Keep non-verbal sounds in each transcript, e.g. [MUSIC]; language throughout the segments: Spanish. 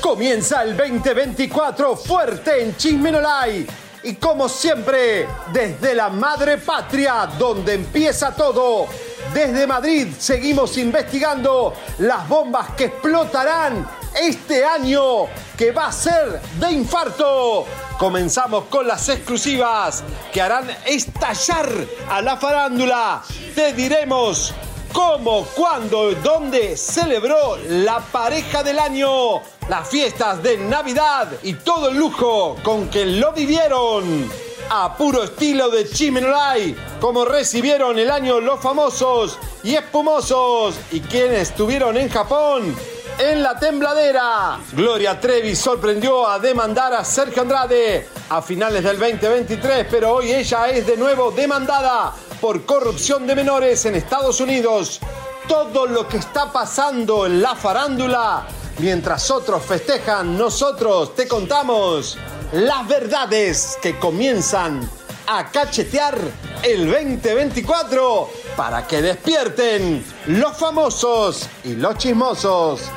Comienza el 2024 fuerte en Chismenolay. Y como siempre, desde la madre patria, donde empieza todo, desde Madrid seguimos investigando las bombas que explotarán este año, que va a ser de infarto. Comenzamos con las exclusivas que harán estallar a la farándula. Te diremos cómo, cuándo, dónde celebró la pareja del año, las fiestas de Navidad y todo el lujo con que lo vivieron. A puro estilo de Chimenolay, como recibieron el año los famosos y espumosos y quienes estuvieron en Japón en la tembladera. Gloria Trevi sorprendió a demandar a Sergio Andrade a finales del 2023, pero hoy ella es de nuevo demandada por corrupción de menores en Estados Unidos. Todo lo que está pasando en la farándula, mientras otros festejan, nosotros te contamos las verdades que comienzan a cachetear el 2024 para que despierten los famosos y los chismosos.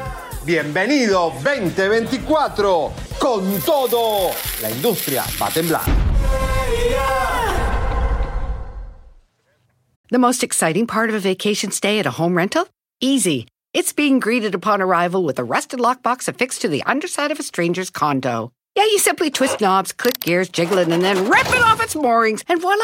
Bienvenido 2024 con todo. La industria va a temblar. The most exciting part of a vacation stay at a home rental? Easy. It's being greeted upon arrival with a rusted lockbox affixed to the underside of a stranger's condo. Yeah, you simply twist knobs, click gears, jiggle it, and then rip it off its moorings, and voila!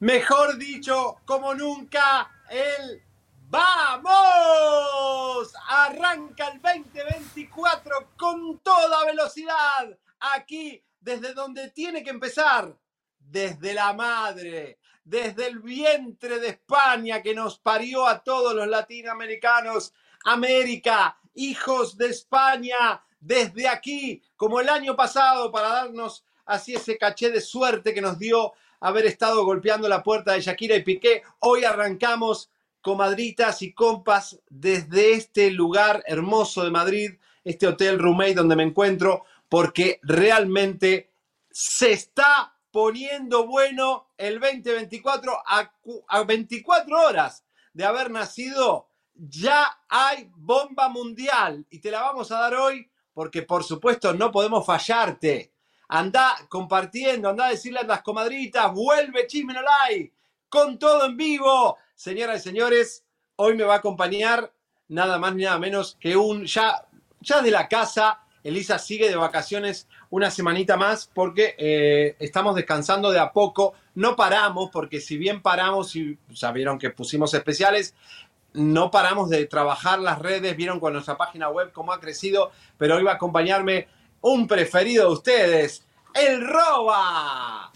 Mejor dicho, como nunca, el ¡Vamos! Arranca el 2024 con toda velocidad. Aquí, desde donde tiene que empezar. Desde la madre, desde el vientre de España que nos parió a todos los latinoamericanos. América, hijos de España, desde aquí, como el año pasado, para darnos así ese caché de suerte que nos dio haber estado golpeando la puerta de Shakira y Piqué. Hoy arrancamos, comadritas y compas, desde este lugar hermoso de Madrid, este hotel roommate donde me encuentro, porque realmente se está poniendo bueno el 2024 a, a 24 horas de haber nacido. Ya hay bomba mundial y te la vamos a dar hoy porque por supuesto no podemos fallarte anda compartiendo, anda a decirle a las comadritas, vuelve Chismenolay, con todo en vivo. Señoras y señores, hoy me va a acompañar nada más ni nada menos que un ya, ya de la casa. Elisa sigue de vacaciones una semanita más porque eh, estamos descansando de a poco. No paramos porque si bien paramos y ya vieron que pusimos especiales, no paramos de trabajar las redes, vieron con nuestra página web cómo ha crecido, pero hoy va a acompañarme un preferido de ustedes, el Roba.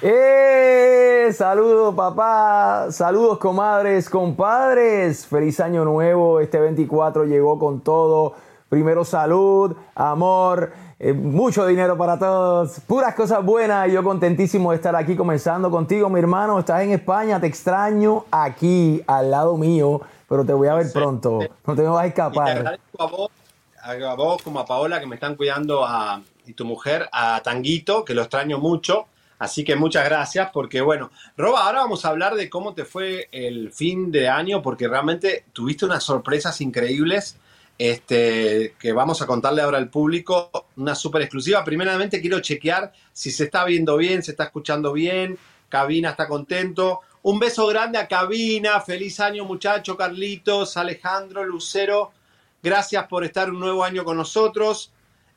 ¡Eh! Saludos papá, saludos comadres, compadres. Feliz año nuevo, este 24 llegó con todo. Primero salud, amor, eh, mucho dinero para todos, puras cosas buenas. Yo contentísimo de estar aquí comenzando contigo, mi hermano. Estás en España, te extraño aquí al lado mío, pero te voy a ver pronto. No te me vas a escapar. Y te agradezco a vos, a vos como a Paola que me están cuidando a, y tu mujer, a Tanguito, que lo extraño mucho. Así que muchas gracias, porque bueno, Roba, ahora vamos a hablar de cómo te fue el fin de año, porque realmente tuviste unas sorpresas increíbles este, que vamos a contarle ahora al público, una súper exclusiva. Primeramente quiero chequear si se está viendo bien, se está escuchando bien, Cabina está contento. Un beso grande a Cabina, feliz año muchacho, Carlitos, Alejandro, Lucero, gracias por estar un nuevo año con nosotros.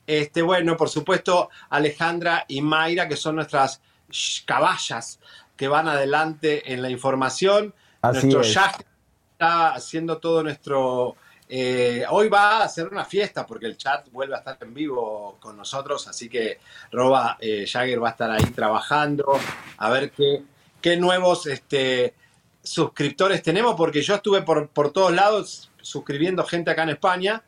Este, bueno, por supuesto, Alejandra y Mayra, que son nuestras caballas que van adelante en la información. Así nuestro es. Está haciendo todo nuestro eh, hoy va a ser una fiesta porque el chat vuelve a estar en vivo con nosotros, así que Roba eh, Jagger va a estar ahí trabajando a ver qué, qué nuevos este, suscriptores tenemos, porque yo estuve por, por todos lados suscribiendo gente acá en España,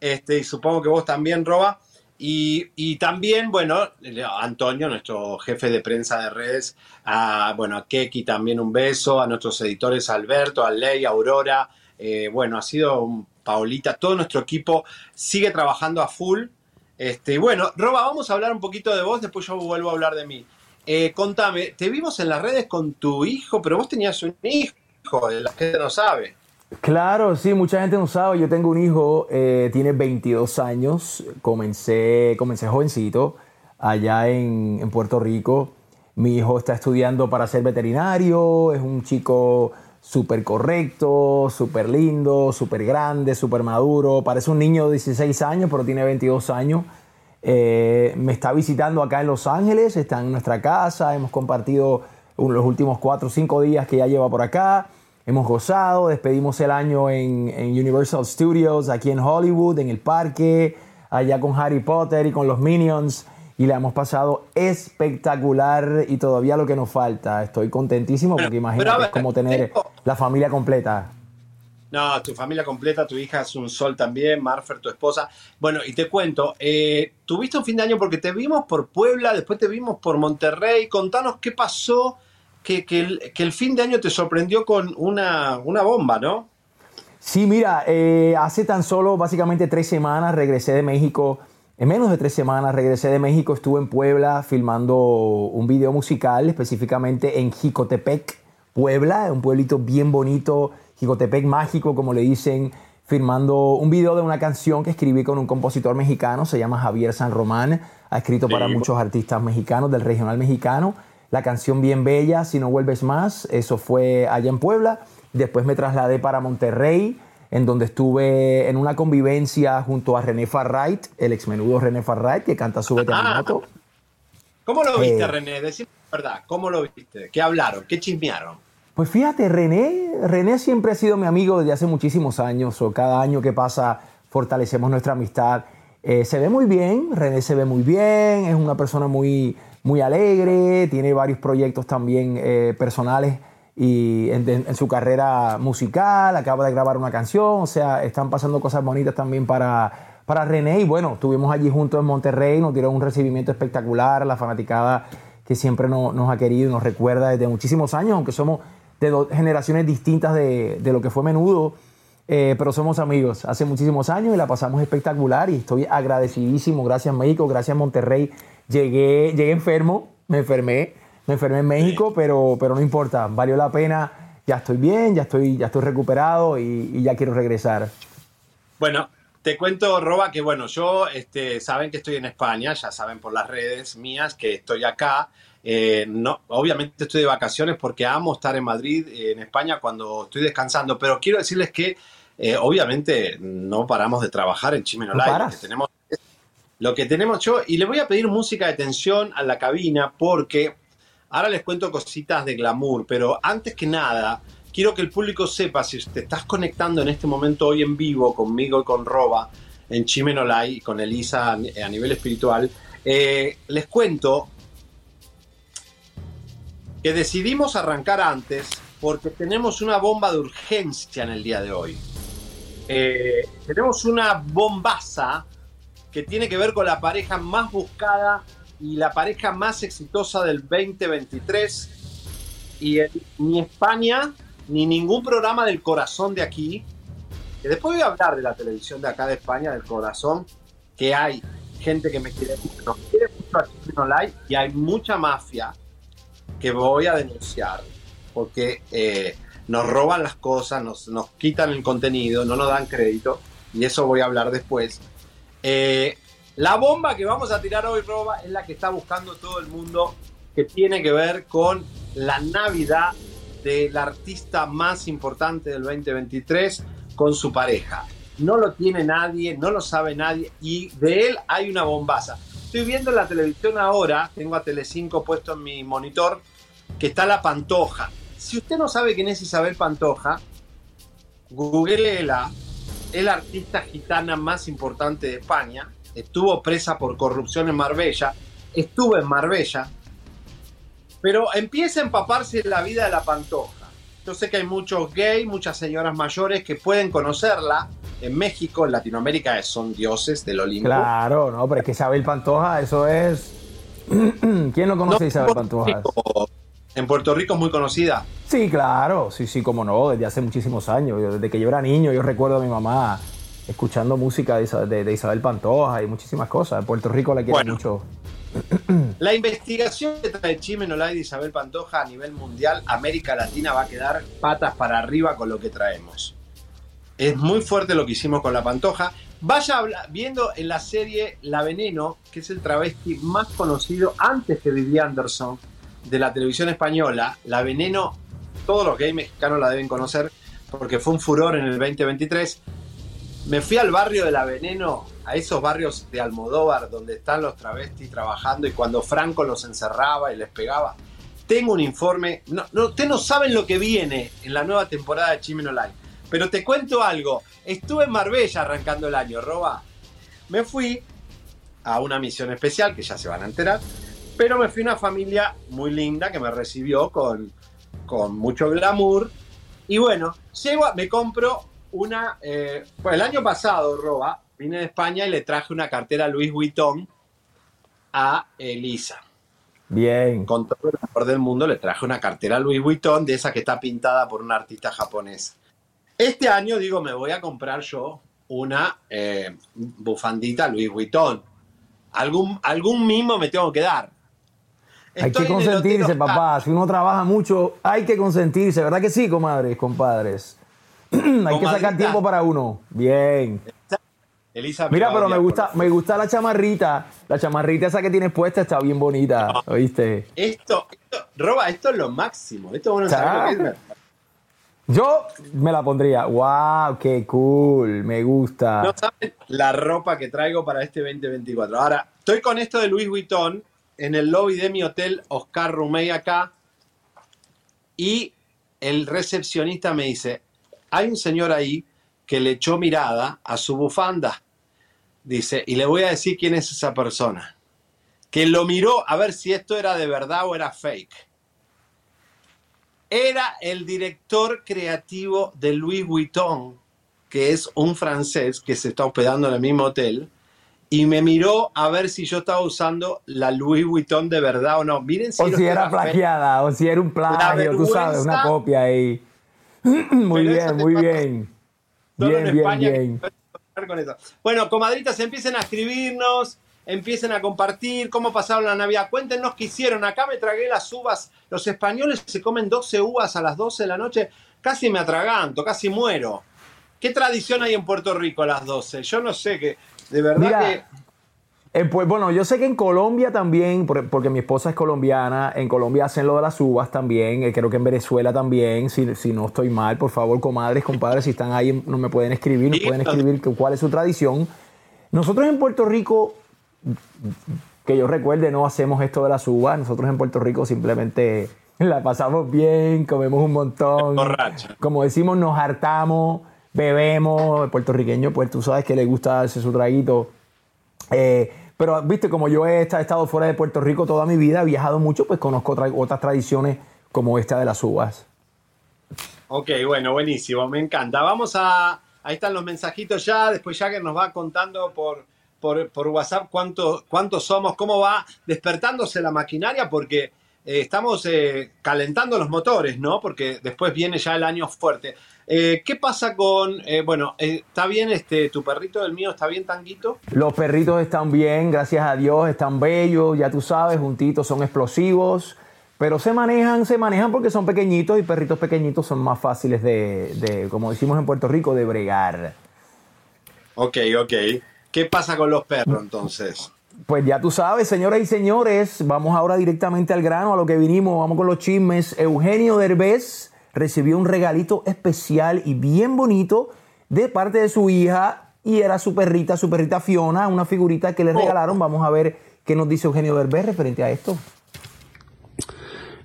este, y supongo que vos también, Roba. Y, y, también, bueno, Antonio, nuestro jefe de prensa de redes, a, bueno, a Keki también un beso, a nuestros editores Alberto, a Ley, a Aurora. Eh, bueno, ha sido un Paulita, todo nuestro equipo sigue trabajando a full. Este, bueno, Roba, vamos a hablar un poquito de vos, después yo vuelvo a hablar de mí. Eh, contame, te vimos en las redes con tu hijo, pero vos tenías un hijo, la gente no sabe. Claro, sí, mucha gente no sabe. Yo tengo un hijo, eh, tiene 22 años, comencé, comencé jovencito allá en, Puerto Rico. Mi hijo está estudiando para ser veterinario, es un chico súper correcto, súper lindo, súper grande, súper maduro. Parece un niño de 16 años, pero tiene 22 años. Eh, me está visitando acá en Los Ángeles, está en nuestra casa, hemos compartido los últimos 4 o 5 días que ya lleva por acá. Hemos gozado, despedimos el año en, en, Universal Studios, aquí en Hollywood, en el parque, allá con Harry Potter y con los Minions y la hemos pasado espectacular y todavía lo que nos falta. Estoy contentísimo porque imagínate es como tener tengo... la familia completa. No, tu familia completa, tu hija es un sol también, Marfer, tu esposa. Bueno, y te cuento, eh, tuviste un fin de año porque te vimos por Puebla, después te vimos por Monterrey. Contanos qué pasó, que, que, el, que el, fin de año te sorprendió con una, una bomba, ¿no? Sí, mira, eh, hace tan solo básicamente tres semanas regresé de México en menos de tres semanas regresé de México, estuve en Puebla filmando un video musical, específicamente en Jicotepec, Puebla, un pueblito bien bonito, Jicotepec mágico, como le dicen, filmando un video de una canción que escribí con un compositor mexicano, se llama Javier San Román, ha escrito para muchos artistas mexicanos del regional mexicano. La canción bien bella, Si no vuelves más, eso fue allá en Puebla. Después me trasladé para Monterrey, en donde estuve en una convivencia junto a René Farright, el exmenudo René Farright, que canta su veterinato. Ah, ¿Cómo lo viste, eh, René? Decime la verdad, ¿cómo lo viste? ¿Qué hablaron? ¿Qué chismearon? Pues fíjate, René, René siempre ha sido mi amigo desde hace muchísimos años, o cada año que pasa fortalecemos nuestra amistad. Eh, se ve muy bien, René se ve muy bien, es una persona muy, muy alegre, tiene varios proyectos también eh, personales y en, su carrera musical, acaba de grabar una canción, o sea, están pasando cosas bonitas también para, para René y bueno, estuvimos allí juntos en Monterrey, nos dieron un recibimiento espectacular, la fanaticada que siempre no, nos ha querido y nos recuerda desde muchísimos años, aunque somos de dos generaciones distintas de, de lo que fue Menudo, eh, pero somos amigos hace muchísimos años y la pasamos espectacular y estoy agradecidísimo, gracias México, gracias Monterrey, llegué, llegué enfermo, me enfermé, me enfermé en México, pero, pero no importa, valió la pena. Ya estoy bien, ya estoy, ya estoy recuperado y, y ya quiero regresar. Bueno, te cuento, Roba, que bueno, yo, este, saben que estoy en España, ya saben por las redes mías que estoy acá. Eh, no, obviamente estoy de vacaciones porque amo estar en Madrid, eh, en España, cuando estoy descansando, pero quiero decirles que eh, obviamente no paramos de trabajar en Chimeno ¿No Live. tenemos, lo que tenemos yo, y le voy a pedir música de tensión a la cabina porque Ahora les cuento cositas de glamour, pero antes que nada, quiero que el público sepa, si te estás conectando en este momento hoy en vivo conmigo y con Roba, en Chimenolai y con Elisa a nivel espiritual, eh, les cuento que decidimos arrancar antes porque tenemos una bomba de urgencia en el día de hoy. Eh, tenemos una bombaza que tiene que ver con la pareja más buscada y la pareja más exitosa del 2023. Y ni España, ni ningún programa del corazón de aquí, que después voy a hablar de la televisión de acá de España, del corazón, que hay gente que me quiere mucho, quiere mucho aquí y hay mucha mafia que voy a denunciar porque eh, nos roban las cosas, nos, nos, quitan el contenido, no nos dan crédito y eso voy a hablar después. Eh, la bomba que vamos a tirar hoy, Roba, es la que está buscando todo el mundo, que tiene que ver con la Navidad del artista más importante del 2023 con su pareja. No lo tiene nadie, no lo sabe nadie y de él hay una bombaza. Estoy viendo en la televisión ahora, tengo a Telecinco puesto en mi monitor, que está la Pantoja. Si usted no sabe quién es Isabel Pantoja, googleela, es la artista gitana más importante de España estuvo presa por corrupción en Marbella, estuvo en Marbella, pero empieza a empaparse la vida de la Pantoja. Yo sé que hay muchos gays, muchas señoras mayores que pueden conocerla. En México, en Latinoamérica, son dioses del Olimpo. Claro, no, pero es que Isabel Pantoja, eso es. [CLEARS THROAT] ¿Quién no conoce a Isabel Pantoja? En Puerto Rico es muy conocida. Sí, claro, sí, sí, como no, desde hace muchísimos años. desde que yo era niño, yo recuerdo a mi mamá escuchando música de, Isabel Pantoja y muchísimas cosas. En Puerto Rico la quiero mucho. [CLEARS THROAT] La investigación que trae Chime Olay de Isabel Pantoja a nivel mundial, América Latina va a quedar patas para arriba con lo que traemos. Es muy fuerte lo que hicimos con la Pantoja. Vaya viendo en la serie La Veneno, que es el travesti más conocido antes que Vivi Anderson de la televisión española. La Veneno, todos los gays mexicanos la deben conocer porque fue un furor en el 2023 me fui al barrio de La Veneno, a esos barrios de Almodóvar donde están los travestis trabajando y cuando Franco los encerraba y les pegaba. Tengo un informe, no, no, ustedes no saben lo que viene en la nueva temporada de Chimen Online, pero te cuento algo. Estuve en Marbella arrancando el año, Roba. Me fui a una misión especial, que ya se van a enterar, pero me fui a una familia muy linda que me recibió con, con mucho glamour. Y bueno, llego, me compro una. Eh, pues el año pasado, Roba, vine de España y le traje una cartera Louis Vuitton a Elisa. Bien. Con todo el amor del mundo le traje una cartera Louis Vuitton de esa que está pintada por un artista japonés. Este año, digo, me voy a comprar yo una eh, bufandita Louis Vuitton. Algún, algún mimo me tengo que dar. Hay que consentirse, papá. Si uno trabaja mucho, hay que consentirse, ¿verdad que sí, comadres, compadres? [CLEARS THROAT] Hay que sacar tiempo para uno. Bien. Elisa Mira, pero me gusta, me gusta la chamarrita. La chamarrita esa que tienes puesta está bien bonita. ¿Oíste? Esto, esto, Roba, esto es lo máximo. Esto bueno saber Yo me la pondría. ¡Wow! ¡Qué cool! Me gusta. No saben la ropa que traigo para este 2024. Ahora, estoy con esto de Louis Vuitton en el lobby de mi hotel Oscar Rumey acá. Y el recepcionista me dice: hay un señor ahí que le echó mirada a su bufanda. Dice, y le voy a decir quién es esa persona. Que lo miró a ver si esto era de verdad o era fake. Era el director creativo de Louis Vuitton, que es un francés que se está hospedando en el mismo hotel, y me miró a ver si yo estaba usando la Louis Vuitton de verdad o no. Miren si o si era, plagiada, o si era un plagio, tú sabes, una copia ahí. [CLEARS THROAT] muy bien, muy bien. Bien, bien, bien. Bueno, comadritas, empiecen a escribirnos, empiecen a compartir cómo pasaron la Navidad. Cuéntenos qué hicieron. Acá me tragué las uvas. Los españoles se comen 12 uvas a las 12 de la noche. Casi me atraganto, casi muero. ¿Qué tradición hay en Puerto Rico a las 12? Yo no sé, que de verdad que eh, pues bueno, yo sé que en Colombia también, porque mi esposa es colombiana, en Colombia hacen lo de las uvas también, eh, creo que en Venezuela también, si, no estoy mal, por favor, comadres, compadres, si están ahí, no me pueden escribir, nos pueden escribir cuál es su tradición. Nosotros en Puerto Rico, que yo recuerde, no hacemos esto de las uvas, nosotros en Puerto Rico simplemente la pasamos bien, comemos un montón, como decimos, nos hartamos, bebemos, el puertorriqueño, pues tú sabes que le gusta hacer su traguito eh, pero, viste, como yo he estado fuera de Puerto Rico toda mi vida, he viajado mucho, pues conozco otras tradiciones como esta de las uvas. Ok, bueno, buenísimo, me encanta. Vamos a, ahí están los mensajitos ya, después que nos va contando por, por, WhatsApp cuántos cuánto somos, cómo va despertándose la maquinaria, porque eh, estamos eh, calentando los motores, ¿no? Porque después viene ya el año fuerte. Eh, ¿Qué pasa con, bueno, está bien este, tu perrito, el mío, está bien tanguito? Los perritos están bien, gracias a Dios, están bellos, ya tú sabes, juntitos, son explosivos. Pero se manejan, se manejan porque son pequeñitos y perritos pequeñitos son más fáciles de, de, como decimos en Puerto Rico, de bregar. Ok, ok. ¿Qué pasa con los perros entonces? Pues ya tú sabes, señoras y señores, vamos ahora directamente al grano, a lo que vinimos, vamos con los chismes. Eugenio Derbez recibió un regalito especial y bien bonito de parte de su hija y era su perrita, su perrita Fiona, una figurita que le oh. regalaron. Vamos a ver qué nos dice Eugenio Derbez referente a esto.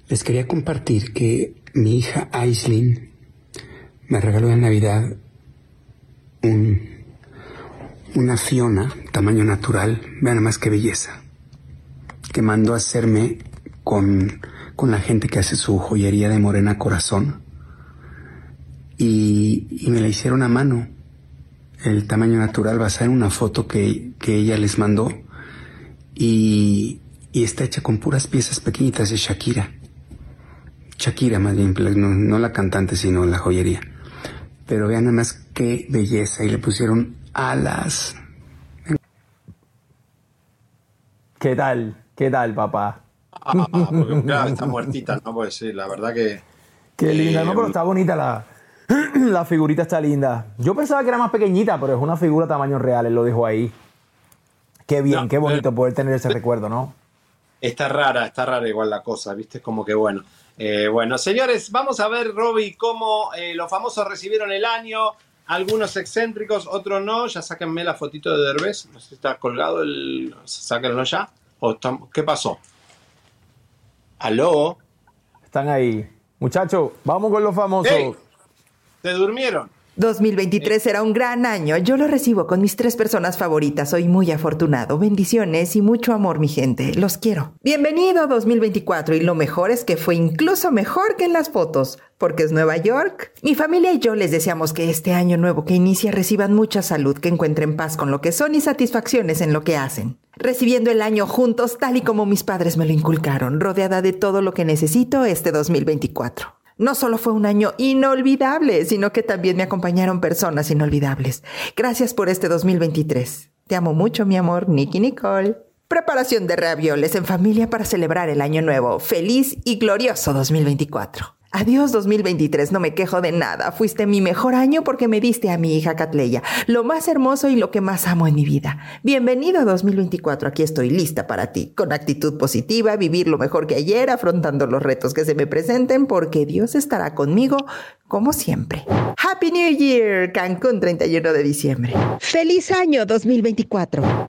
Les quería compartir que mi hija Aislinn me regaló en Navidad una Fiona, tamaño natural, vean más que belleza, que mandó a hacerme con, con la gente que hace su joyería de morena corazón. Y, me la hicieron a mano, el tamaño natural, basada en una foto que, que ella les mandó. Y, y está hecha con puras piezas pequeñitas de Shakira. Shakira más bien, no, la cantante, sino la joyería. Pero vean nada más qué belleza y le pusieron alas. ¿Qué tal? ¿Qué tal, papá? Ah, está muertita, ¿no? Pues sí, la verdad que... Qué linda, no, pero está bonita la, [CLEARS THROAT] la figurita, está linda. Yo pensaba que era más pequeñita, pero es una figura tamaño real, él lo dijo ahí. Qué bien, qué bonito poder tener ese recuerdo, ¿no? Está rara, está rara igual la cosa, ¿viste? Como que bueno. Eh, bueno, señores, vamos a ver, Robbie, cómo eh, los famosos recibieron el año. Algunos excéntricos, otros no. Ya sáquenme la fotito de Derbez. No sé si está colgado el. Sáquenlo ya. ¿Qué pasó? ¿Aló? Están ahí. Muchachos, vamos con los famosos. ¿Se durmieron? 2023 será un gran año. Yo lo recibo con mis tres personas favoritas. Soy muy afortunado. Bendiciones y mucho amor, mi gente. Los quiero. Bienvenido a 2024 y lo mejor es que fue incluso mejor que en las fotos, porque es Nueva York. Mi familia y yo les deseamos que este año nuevo que inicia reciban mucha salud, que encuentren paz con lo que son y satisfacciones en lo que hacen. Recibiendo el año juntos tal y como mis padres me lo inculcaron, rodeada de todo lo que necesito este 2024. No solo fue un año inolvidable, sino que también me acompañaron personas inolvidables. Gracias por este 2023. Te amo mucho, mi amor, Nicky Nicole. Preparación de ravioles en familia para celebrar el año nuevo. Feliz y glorioso 2024. Adiós 2023, no me quejo de nada. Fuiste mi mejor año porque me diste a mi hija Catleya, lo más hermoso y lo que más amo en mi vida. Bienvenido a 2024, aquí estoy lista para ti, con actitud positiva, vivir lo mejor que ayer, afrontando los retos que se me presenten, porque Dios estará conmigo como siempre. Happy New Year, Cancún 31 de diciembre. Feliz año 2024.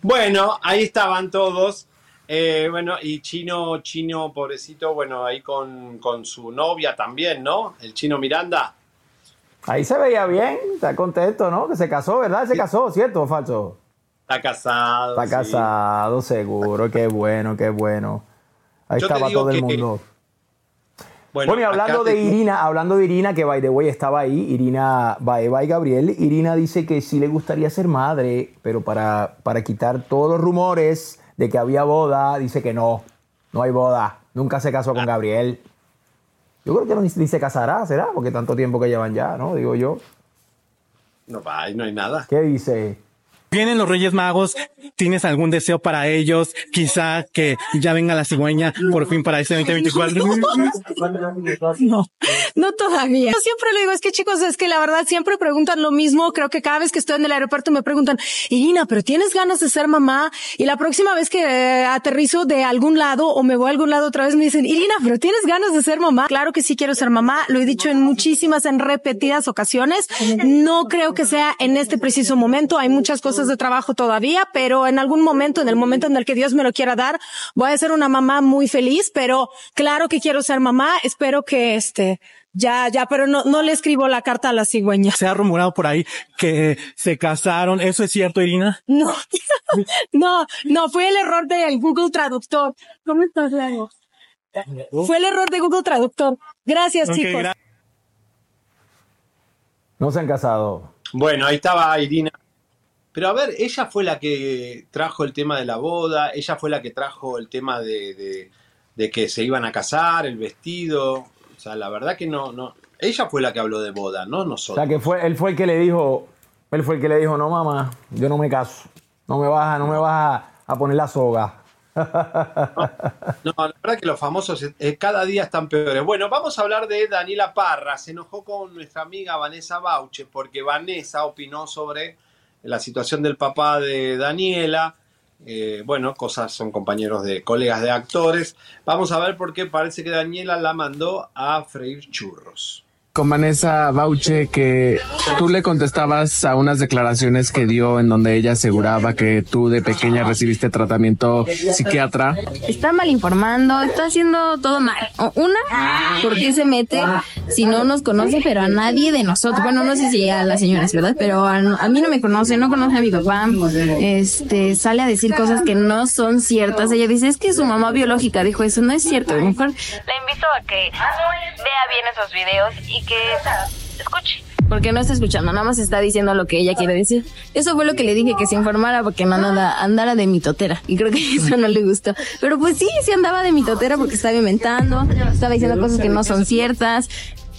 Bueno, ahí estaban todos. Eh, bueno, y Chino, Chino, pobrecito, bueno, ahí con, su novia también, ¿no? El Chino Miranda. Ahí se veía bien, está contento, ¿no? Que se casó, ¿verdad? Se casó, ¿cierto o falso? Está casado. Está casado, seguro, qué bueno, qué bueno. Ahí estaba todo el mundo. Bueno, y hablando de Irina, hablando de Irina, que by the way estaba ahí, Irina Baeva y Gabriel, Irina dice que sí le gustaría ser madre, pero para, para quitar todos los rumores de que había boda, dice que no, no hay boda. Nunca se casó con ah. Gabriel. Yo creo que no, ni, se casará, ¿será? Porque tanto tiempo que llevan ya, ¿no? Digo yo. No, ahí no hay nada. ¿Qué dice? Vienen los Reyes Magos, ¿tienes algún deseo para ellos? Quizá que ya venga la cigüeña por fin para este 2024. [LAUGHS] No, no todavía. Yo siempre le digo, es que chicos, es que la verdad siempre preguntan lo mismo. Creo que cada vez que estoy en el aeropuerto me preguntan, Irina, pero tienes ganas de ser mamá? Y la próxima vez que eh, aterrizo de algún lado o me voy a algún lado otra vez me dicen, Irina, pero tienes ganas de ser mamá? Claro que sí quiero ser mamá. Lo he dicho en muchísimas, en repetidas ocasiones. No creo que sea en este preciso momento. Hay muchas cosas cosas de trabajo todavía, pero en algún momento, en el momento en el que Dios me lo quiera dar, voy a ser una mamá muy feliz, pero claro que quiero ser mamá. Espero que este, ya, ya, pero no, no le escribo la carta a la cigüeña. Se ha rumorado por ahí que se casaron. ¿Eso es cierto, Irina? No, [LAUGHS] no, no, fue el error del Google Traductor. ¿Cómo estás, Lago? Fue el error de Google Traductor. Gracias, chicos. gra- No se han casado. Bueno, ahí estaba Irina. Pero a ver, ella fue la que trajo el tema de la boda, ella fue la que trajo el tema de, de- de que se iban a casar, el vestido. O sea, la verdad que no, no. Ella fue la que habló de boda, no O nosotros. sea, que fue, él fue el que le dijo, él fue el que le dijo, no mamá, yo no me caso. No me vas, a- no me vas a, a poner la soga. No, la verdad que los famosos eh, cada día están peores. Bueno, vamos a hablar de Daniela Parra. Se enojó con nuestra amiga Vanessa Bauche porque Vanessa opinó sobre la situación del papá de Daniela. Eh, bueno, cosas son compañeros de colegas de actores. Vamos a ver por qué parece que Daniela la mandó a freír churros. Con Vanessa Bauche que tú le contestabas a unas declaraciones que dio en donde ella aseguraba que tú de pequeña recibiste tratamiento psiquiatra. Está mal informando, está haciendo todo mal. O- Una, ¿por qué se mete si no nos conoce, pero a nadie de nosotros? Bueno, no sé si a las señoras, ¿verdad? Pero a, a mí no me conoce, no conoce a mi papá. Este, sale a decir cosas que no son ciertas. Ella dice, es que su mamá biológica dijo eso, no es cierto. A lo mejor La invito a que vea bien esos videos y que escuche. porque no está escuchando, nada más está diciendo lo que ella quiere decir. Eso fue lo que le dije que se informara porque no andara, andara de mitotera. Y creo que [LAUGHS] eso no le gustó. Pero pues sí, sí andaba de mitotera porque estaba inventando, estaba diciendo cosas que no son ciertas.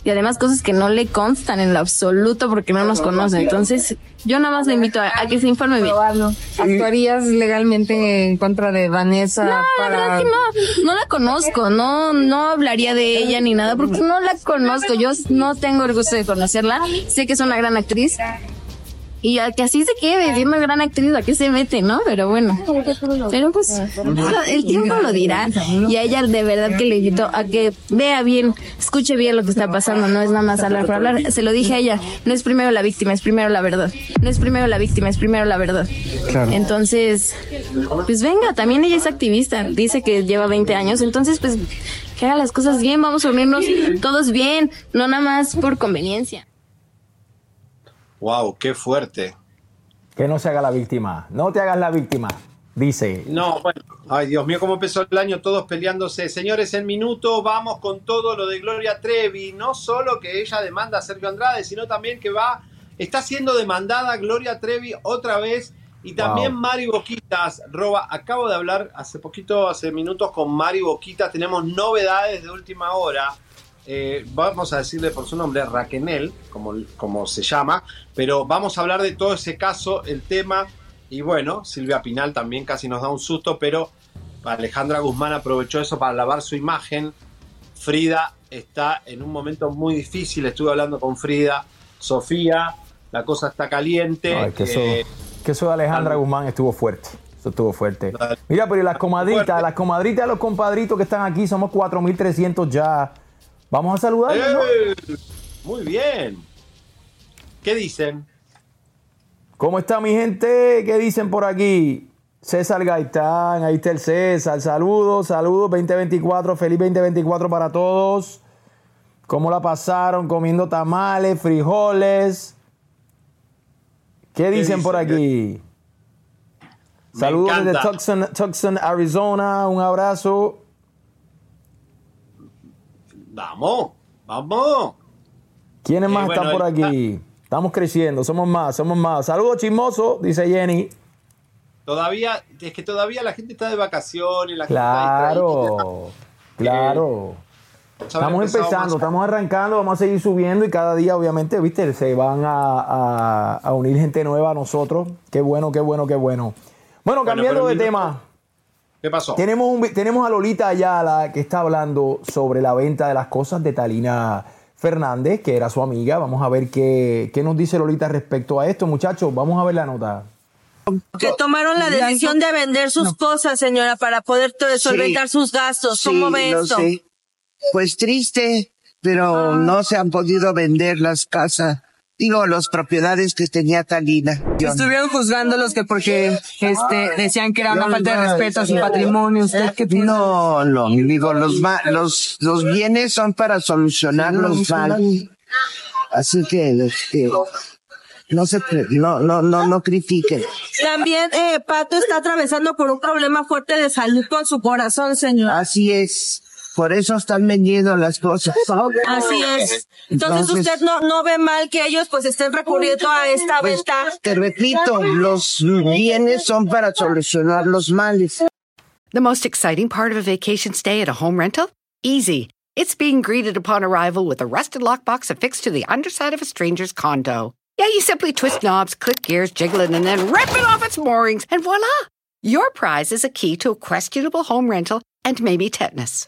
Y además cosas que no le constan en lo absoluto porque no nos conoce. Entonces, yo nada más le invito a, a que se informe bien. ¿Actuarías legalmente en contra de Vanessa? No, la para... verdad que no, no la conozco, no, no hablaría de ella ni nada, porque no la conozco, yo no tengo el gusto de conocerla, sé que es una gran actriz, y a que así se quede, siendo gran actriz, ¿a qué se mete, no? Pero bueno, pero pues, el tiempo lo dirá, y a ella de verdad que le invito a que vea bien, escuche bien lo que está pasando, no es nada más hablar por hablar, se lo dije a ella, no es primero la víctima, es primero la verdad, no es primero la víctima, es primero la verdad. Claro. Entonces, pues venga, también ella es activista, dice que lleva 20 años, entonces pues que haga las cosas bien, vamos a unirnos todos bien, no nada más por conveniencia. Wow, qué fuerte. Que no se haga la víctima. No te hagas la víctima, dice. No, bueno, ay Dios mío, cómo empezó el año, todos peleándose. Señores, en minuto vamos con todo lo de Gloria Trevi. No solo que ella demanda a Sergio Andrade, sino también que va, está siendo demandada Gloria Trevi otra vez. Y también Wow. Mari Boquitas, Roba, acabo de hablar hace poquito, hace minutos con Mari Boquitas, tenemos novedades de última hora. Eh, vamos a decirle por su nombre, Raquenel, como, como se llama, pero vamos a hablar de todo ese caso, el tema, y bueno, Silvia Pinal también casi nos da un susto, pero Alejandra Guzmán aprovechó eso para lavar su imagen. Frida está en un momento muy difícil, estuve hablando con Frida, Sofía, la cosa está caliente. Ay, que, eso, eh, que eso de Alejandra Guzmán estuvo fuerte. Eso estuvo fuerte. Mira, pero y las comadritas, las comadritas, los compadritos que están aquí, somos 4.300 ya. Vamos a saludarlos, ¿no? ¡Eh! Muy bien. ¿Qué dicen? ¿Cómo está mi gente? ¿Qué dicen por aquí? César Gaitán, ahí está el César. Saludos, saludos 2024, feliz 2024 para todos. ¿Cómo la pasaron? Comiendo tamales, frijoles. ¿Qué dicen por aquí? Saludos desde encanta. Tucson, Tucson, Arizona. Un abrazo. Vamos, vamos. ¿Quiénes Eh, más bueno, están por aquí? Estamos creciendo, somos más, somos más. Saludos chismoso, dice Jenny. Todavía, es que todavía la gente está de vacaciones, la gente está Claro, claro. Haber Estamos empezando, estamos arrancando, vamos a seguir subiendo y cada día, obviamente, viste, se van a, a- a unir gente nueva a nosotros. Qué bueno, qué bueno, qué bueno. Bueno, cambiando de tema, ¿Qué pasó? tenemos, un tenemos a Lolita Ayala que está hablando sobre la venta de las cosas de Talina Fernández, que era su amiga. Vamos a ver qué, qué nos dice Lolita respecto a esto, muchachos. Vamos a ver la nota. que tomaron la decisión de vender sus cosas, señora, para poder to- solventar sus gastos. ¿Cómo Sí, ve lo esto? sé. Pues triste, pero no se han podido vender las casas digo, las propiedades que tenía Talina. Estuvieron juzgando los que porque este decían que era una falta de respeto a su patrimonio. ¿Usted qué piensa? No, no, digo, los, ma- los, los bienes son para solucionar los males. Así que, este, no se, no, no, no, no critiquen. También eh, Pato está atravesando por un problema fuerte de salud con su corazón, señor. Así es. Por eso están vendiendo las cosas. [LAUGHS] Así es. Entonces, usted no, no ve mal que ellos pues estén recurriendo a esta Pues, venta. te repito, los bienes son para solucionar los males. The most exciting part of a vacation stay at a home rental? Easy. It's being greeted upon arrival with a rusted lockbox affixed to the underside of a stranger's condo. Yeah, you simply twist knobs, click gears, jiggle it, and then rip it off its moorings, and voila! Your prize is a key to a questionable home rental and maybe tetanus.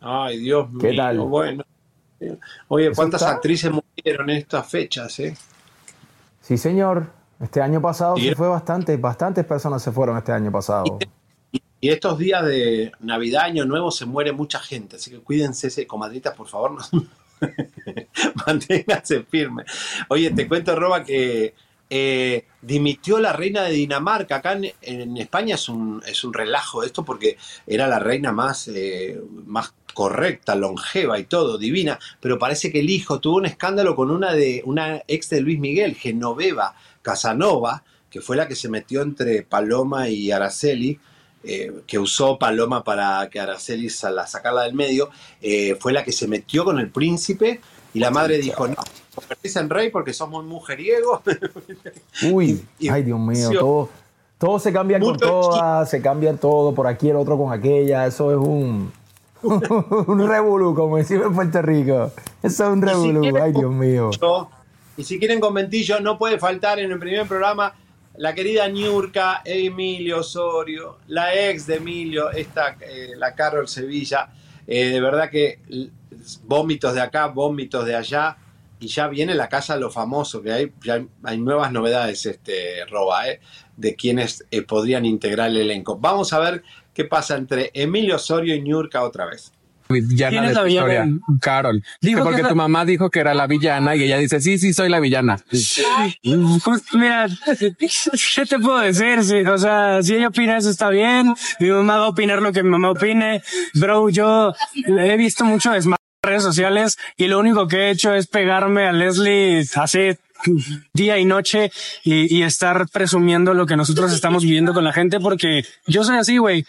Ay, Dios ¿Qué mío. tal? Bueno. Oye, ¿cuántas está- actrices murieron en estas fechas, eh? Sí, señor. Este año pasado se fue bastante, bastantes personas se fueron este año pasado. Y estos días de Navidad, Año Nuevo, se muere mucha gente. Así que cuídense, comadritas, por favor. No, [LAUGHS] manténganse firmes. Oye, te cuento, Roba, que eh, dimitió la reina de Dinamarca. Acá en, en España es un, es un relajo esto porque era la reina más, eh, más correcta, longeva y todo, divina. Pero parece que el hijo tuvo un escándalo con una, de, una ex de Luis Miguel, Genoveva Casanova, que fue la que se metió entre Paloma y Araceli eh, que usó Paloma para que Araceli la sacarla del medio, eh, fue la que se metió con el príncipe y la madre dijo, no, convertís en rey porque sos muy mujeriego. [LAUGHS] Uy, ay Dios mío, todo, todo se cambia con todas, se cambia todo, por aquí el otro con aquella, eso es un, [LAUGHS] un revolú, como decimos en Puerto Rico. Eso es un si revolú, ay Dios mío. Y si quieren conventillo, no puede faltar en el primer programa la querida Niurka Emilio Osorio, la ex de Emilio, esta, eh, la Carol Sevilla. Eh, de verdad que vómitos de acá, vómitos de allá. Y ya viene la casa de lo famoso, que hay, ya hay, nuevas novedades, este, Roba, eh, de quienes podrían integrar el elenco. Vamos a ver qué pasa entre Emilio Osorio y Niurka otra vez. Villana ¿Quién es la villana? historia. Carol. Dijo porque que tu mamá dijo que era la villana y ella dice, sí, sí, soy la villana. Pues, mira, ¿qué te puedo decir? Sí, o sea, si ella opina eso está bien. Mi mamá va a opinar lo que mi mamá opine. Bro, yo he visto mucho desmadre en redes sociales y lo único que he hecho es pegarme a Leslie así día y noche y, y estar presumiendo lo que nosotros estamos viviendo con la gente porque yo soy así, güey.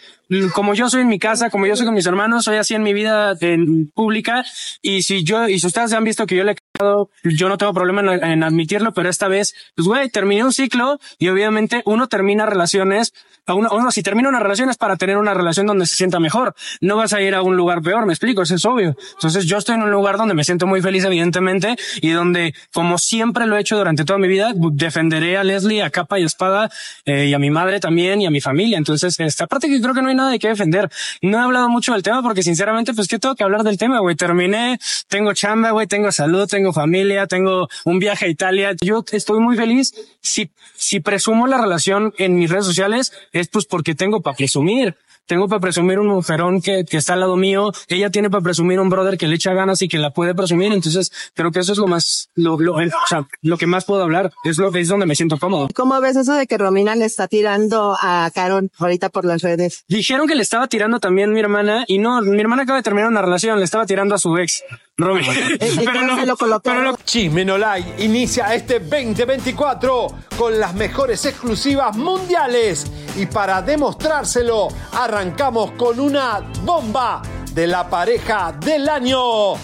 Como yo soy en mi casa, como yo soy con mis hermanos, soy así en mi vida en pública y si yo, y si ustedes han visto que yo le he cagado, yo no tengo problema en, en admitirlo, pero esta vez, pues güey, terminé un ciclo y obviamente uno termina relaciones, a uno, uno si termina una relación es para tener una relación donde se sienta mejor. No vas a ir a un lugar peor, me explico, eso es obvio. Entonces yo estoy en un lugar donde me siento muy feliz, evidentemente, y donde, como siempre lo he hecho durante toda mi vida, defenderé a Leslie a capa y espada, eh, y a mi madre también, y a mi familia. Entonces, esta parte que creo que no hay nada de qué defender. No he hablado mucho del tema porque sinceramente, pues, ¿qué tengo que hablar del tema, güey? Terminé, tengo chamba, güey, tengo salud, tengo familia, tengo un viaje a Italia. Yo estoy muy feliz. Si, si presumo la relación en mis redes sociales, es pues porque tengo para presumir. Tengo para presumir un mujerón que, que está al lado mío. Ella tiene para presumir un brother que le echa ganas y que la puede presumir. Entonces, creo que eso es lo más, lo, lo, o sea, lo que más puedo hablar. Es lo que es donde me siento cómodo. ¿Cómo ves eso de que Romina le está tirando a Carol ahorita por las redes? Dijeron que le estaba tirando también mi hermana y no, mi hermana acaba de terminar una relación, le estaba tirando a su ex, Robin. [LAUGHS] pero no, pero no- Chisme No Like inicia este 2024 con las mejores exclusivas mundiales y para demostrárselo arrancamos con una bomba de la pareja del año.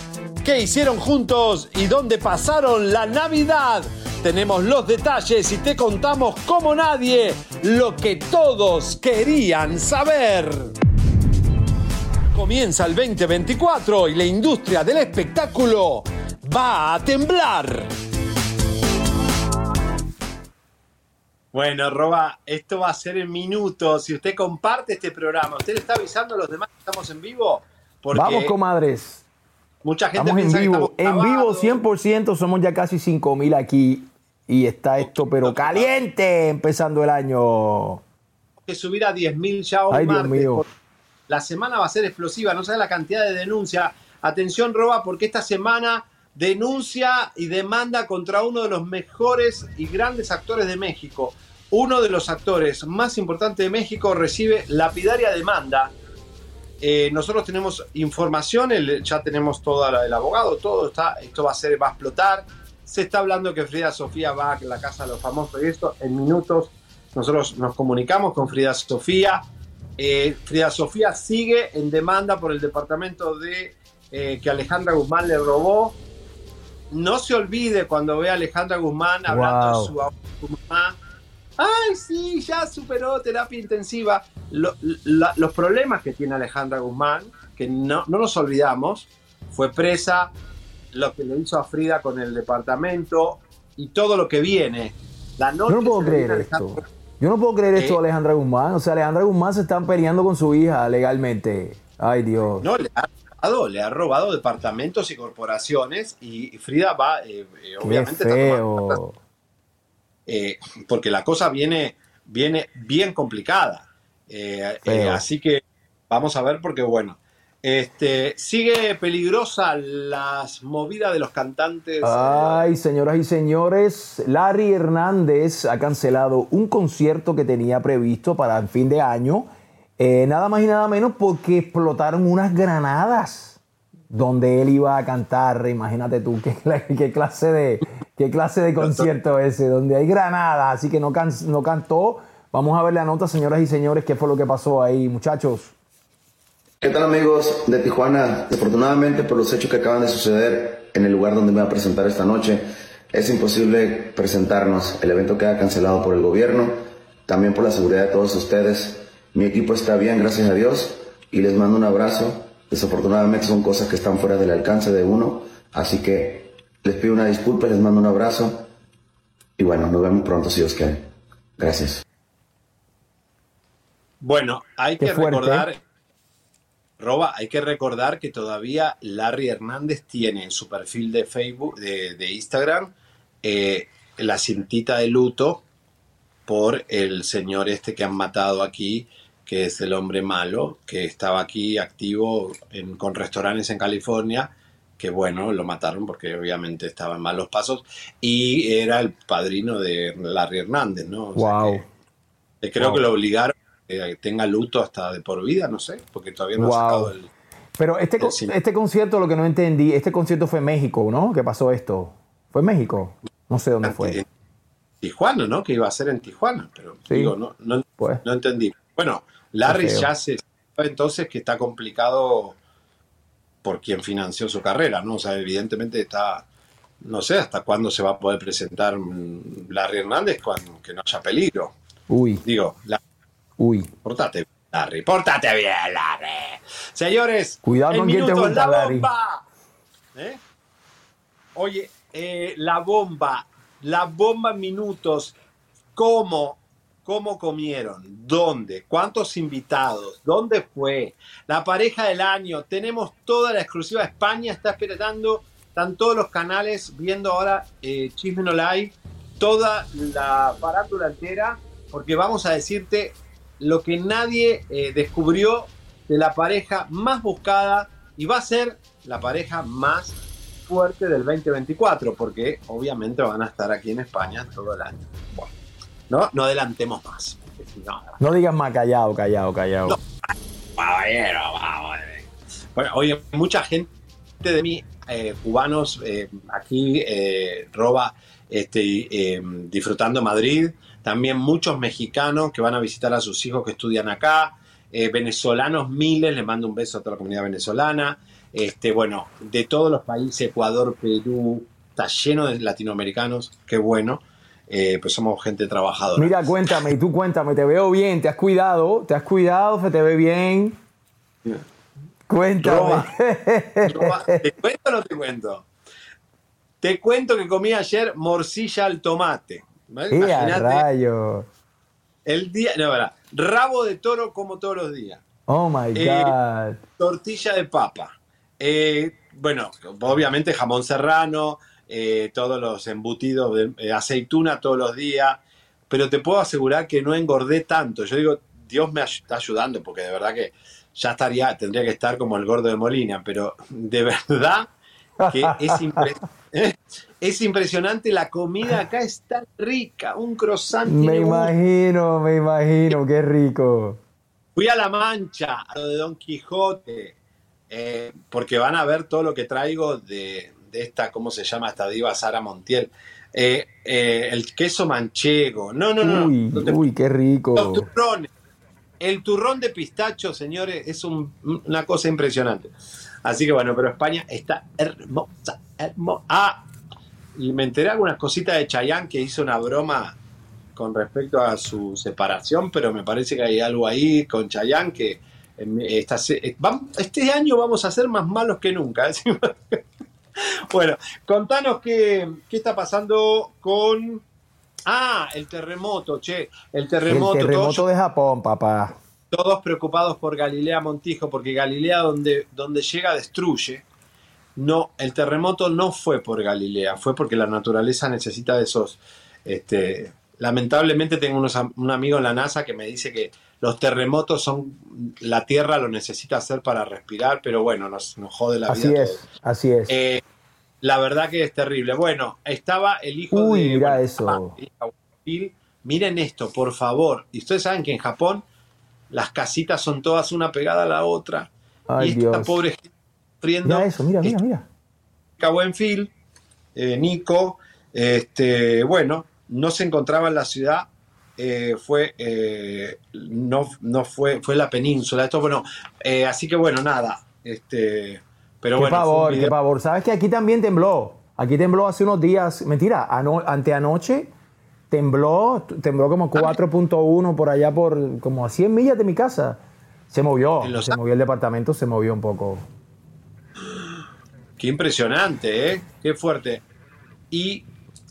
qué hicieron juntos y dónde pasaron la Navidad. Tenemos los detalles y te contamos como nadie lo que todos querían saber. Comienza el 2024 y la industria del espectáculo va a temblar. Bueno, Roba, esto va a ser en minutos. Si usted comparte este programa, ¿usted le está avisando a los demás que estamos en vivo? Porque Vamos, comadres. Mucha gente Estamos en que vivo. estamos En vivo grabados. 100%, somos ya casi 5 mil aquí. Y está esto, pero caliente, empezando el año. que subir a 10.000 ya hoy Ay, Dios martes. mío. La semana va a ser explosiva, no sabes la cantidad de denuncias. Atención, Roba, porque esta semana denuncia y demanda contra uno de los mejores y grandes actores de México. Uno de los actores más importantes de México recibe lapidaria demanda. Eh, nosotros tenemos información, el- ya tenemos todo la- el abogado, todo está, esto va a ser, va a explotar. Se está hablando que Frida Sofía va a la casa de los famosos y esto en minutos nosotros nos comunicamos con Frida Sofía. Eh, Frida Sofía sigue en demanda por el departamento de eh, que Alejandra Guzmán le robó. No se olvide cuando ve a Alejandra Guzmán hablando Wow. de su, su mamá. Ay, sí, ya superó terapia intensiva. Lo- la- los problemas que tiene Alejandra Guzmán, que no, no nos olvidamos, fue presa, lo que le hizo a Frida con el departamento y todo lo que viene. La noche no puedo creer esto. Yo no puedo creer esto Eh. de Alejandra Guzmán. O sea, Alejandra Guzmán se están peleando con su hija legalmente. Ay, Dios. No, le ha robado, le ha robado departamentos y corporaciones y Frida va, eh, eh, Qué obviamente está tomando eh, porque la cosa viene, viene bien complicada. Eh, eh, así que vamos a ver porque, bueno, este, sigue peligrosa las movidas de los cantantes. Ay, señoras y señores, Larry Hernández ha cancelado un concierto que tenía previsto para el fin de año, eh, nada más y nada menos porque explotaron unas granadas donde él iba a cantar. Imagínate tú qué, qué clase de qué clase de concierto ese, donde hay granadas, así que no, can- no cantó. Vamos a ver la nota, señoras y señores, qué fue lo que pasó ahí, muchachos. ¿Qué tal amigos de Tijuana? Desafortunadamente por los hechos que acaban de suceder en el lugar donde me voy a presentar esta noche, es imposible presentarnos. El evento queda cancelado por el gobierno, también por la seguridad de todos ustedes. Mi equipo está bien, gracias a Dios, y les mando un abrazo. Desafortunadamente son cosas que están fuera del alcance de uno, así que les pido una disculpa, les mando un abrazo, y bueno, nos vemos pronto si Dios quiere. Gracias. Bueno, hay Qué que fuerte. recordar, Roba, hay que recordar que todavía Larry Hernández tiene en su perfil de Facebook, de, de Instagram, eh, la cintita de luto por el señor este que han matado aquí, que es el hombre malo, que estaba aquí activo en- con restaurantes en California, que bueno, lo mataron porque obviamente estaba en malos pasos, y era el padrino de Larry Hernández, ¿no? O sea Wow. que creo Wow. que lo obligaron que tenga luto hasta de por vida, no sé, porque todavía no ha sacado el... Pero este, Sí. este concierto, lo que no entendí, este concierto fue en México, ¿no? ¿Qué pasó esto? ¿Fue en México? No sé dónde fue. Tijuana, ¿no? Que iba a ser en Tijuana, pero Sí. digo, no, no, Pues. no entendí. Bueno, Larry ya se sabe entonces que está complicado por quien financió su carrera, ¿no? O sea, evidentemente está, no sé hasta cuándo se va a poder presentar mm, Larry Hernández cuando que no haya peligro. Uy, Digo, la, uy. portate bien, Larry, portate bien, Larry. Señores, Cuidado con quién te juntas, la Larry. bomba. ¿Eh? Oye, eh, la bomba, la bomba en minutos, ¿cómo? ¿Cómo comieron? ¿Dónde? ¿Cuántos invitados? ¿Dónde fue? La pareja del año. Tenemos toda la exclusiva. España está esperando. Están todos los canales viendo ahora eh, Chisme No Live. Toda la farándula entera. Porque vamos a decirte lo que nadie eh, descubrió de la pareja más buscada. Y va a ser la pareja más fuerte del 2024. Porque obviamente van a estar aquí en España todo el año. Bueno, no, no adelantemos más. no, No digas más, callado, callado, callado. Caballero, vamos. Bueno, oye, mucha gente de mí, eh, cubanos, eh, aquí eh, roba este, eh, disfrutando Madrid. También muchos mexicanos que van a visitar a sus hijos que estudian acá. eh, venezolanos miles, le mando un beso a toda la comunidad venezolana, este, bueno, de todos los países, Ecuador, Perú, está lleno de latinoamericanos, qué bueno, eh, pues somos gente trabajadora. Mira, cuéntame, y tú cuéntame, te veo bien, te has cuidado, te has cuidado, se te ve bien. Cuéntame. [LAUGHS] ¿Te cuento o no te cuento? Te cuento que comí ayer morcilla al tomate. ¿Vale? ¡Eh, a Imagínate, rayo! el día, no, verdad, rabo de toro como todos los días. Oh my Eh, God. tortilla de papa. Eh, bueno, obviamente jamón serrano, eh, todos los embutidos de eh, aceituna todos los días, pero te puedo asegurar que no engordé tanto. Yo digo, Dios me está ayudando, porque de verdad que ya estaría, tendría que estar como el gordo de Molina, pero de verdad que es, [LAUGHS] impre- [LAUGHS] es impresionante, la comida acá es tan rica, un croissant Me un- imagino, me imagino, qué rico. Fui a La Mancha, a lo de Don Quijote, eh, porque van a ver todo lo que traigo de, de esta, ¿cómo se llama esta diva Sara Montiel? Eh, eh, el queso manchego. No, no, no. Uy, no te- uy, qué Los rico. turrones. El turrón de pistacho, señores, es un- una cosa impresionante. Así que bueno, pero España está hermosa, hermosa. Ah, y me enteré algunas cositas de Chayanne que hizo una broma con respecto a su separación, pero me parece que hay algo ahí con Chayanne que em, esta eh, este año vamos a ser más malos que nunca. [LAUGHS] bueno, contanos qué, qué está pasando con... Ah, el terremoto, che, el terremoto. El terremoto de Japón, papá. Todos preocupados por Galilea Montijo, porque Galilea donde, donde llega destruye. No, el terremoto no fue por Galilea, fue porque la naturaleza necesita de esos. Este, lamentablemente tengo unos un amigo en la NASA que me dice que los terremotos son la Tierra lo necesita hacer para respirar, pero bueno, nos, nos jode la Así vida. a es, así es. Eh, la verdad que es terrible. Bueno, estaba el hijo Uy, de. mira bueno, eso. Miren esto, por favor. Y ustedes saben que en Japón las casitas son todas una pegada a la otra. Ay, y esta Dios. pobre gente sufriendo. Mira eso, mira, mira, mira. Nico Buenfil, eh, Nico, este, bueno, no se encontraba en la ciudad, eh, fue, eh, no, no fue, fue la península, esto, bueno, eh, así que bueno, nada, este, pero qué bueno, video- qué pavor. ¿Sabes que aquí también tembló? Aquí tembló hace unos días, mentira, ano- anteanoche tembló, tembló como 4.1 por allá por como a 100 millas de mi casa. Se movió, se movió el departamento, se movió un poco. Qué impresionante, ¿eh? Qué fuerte. ¿Y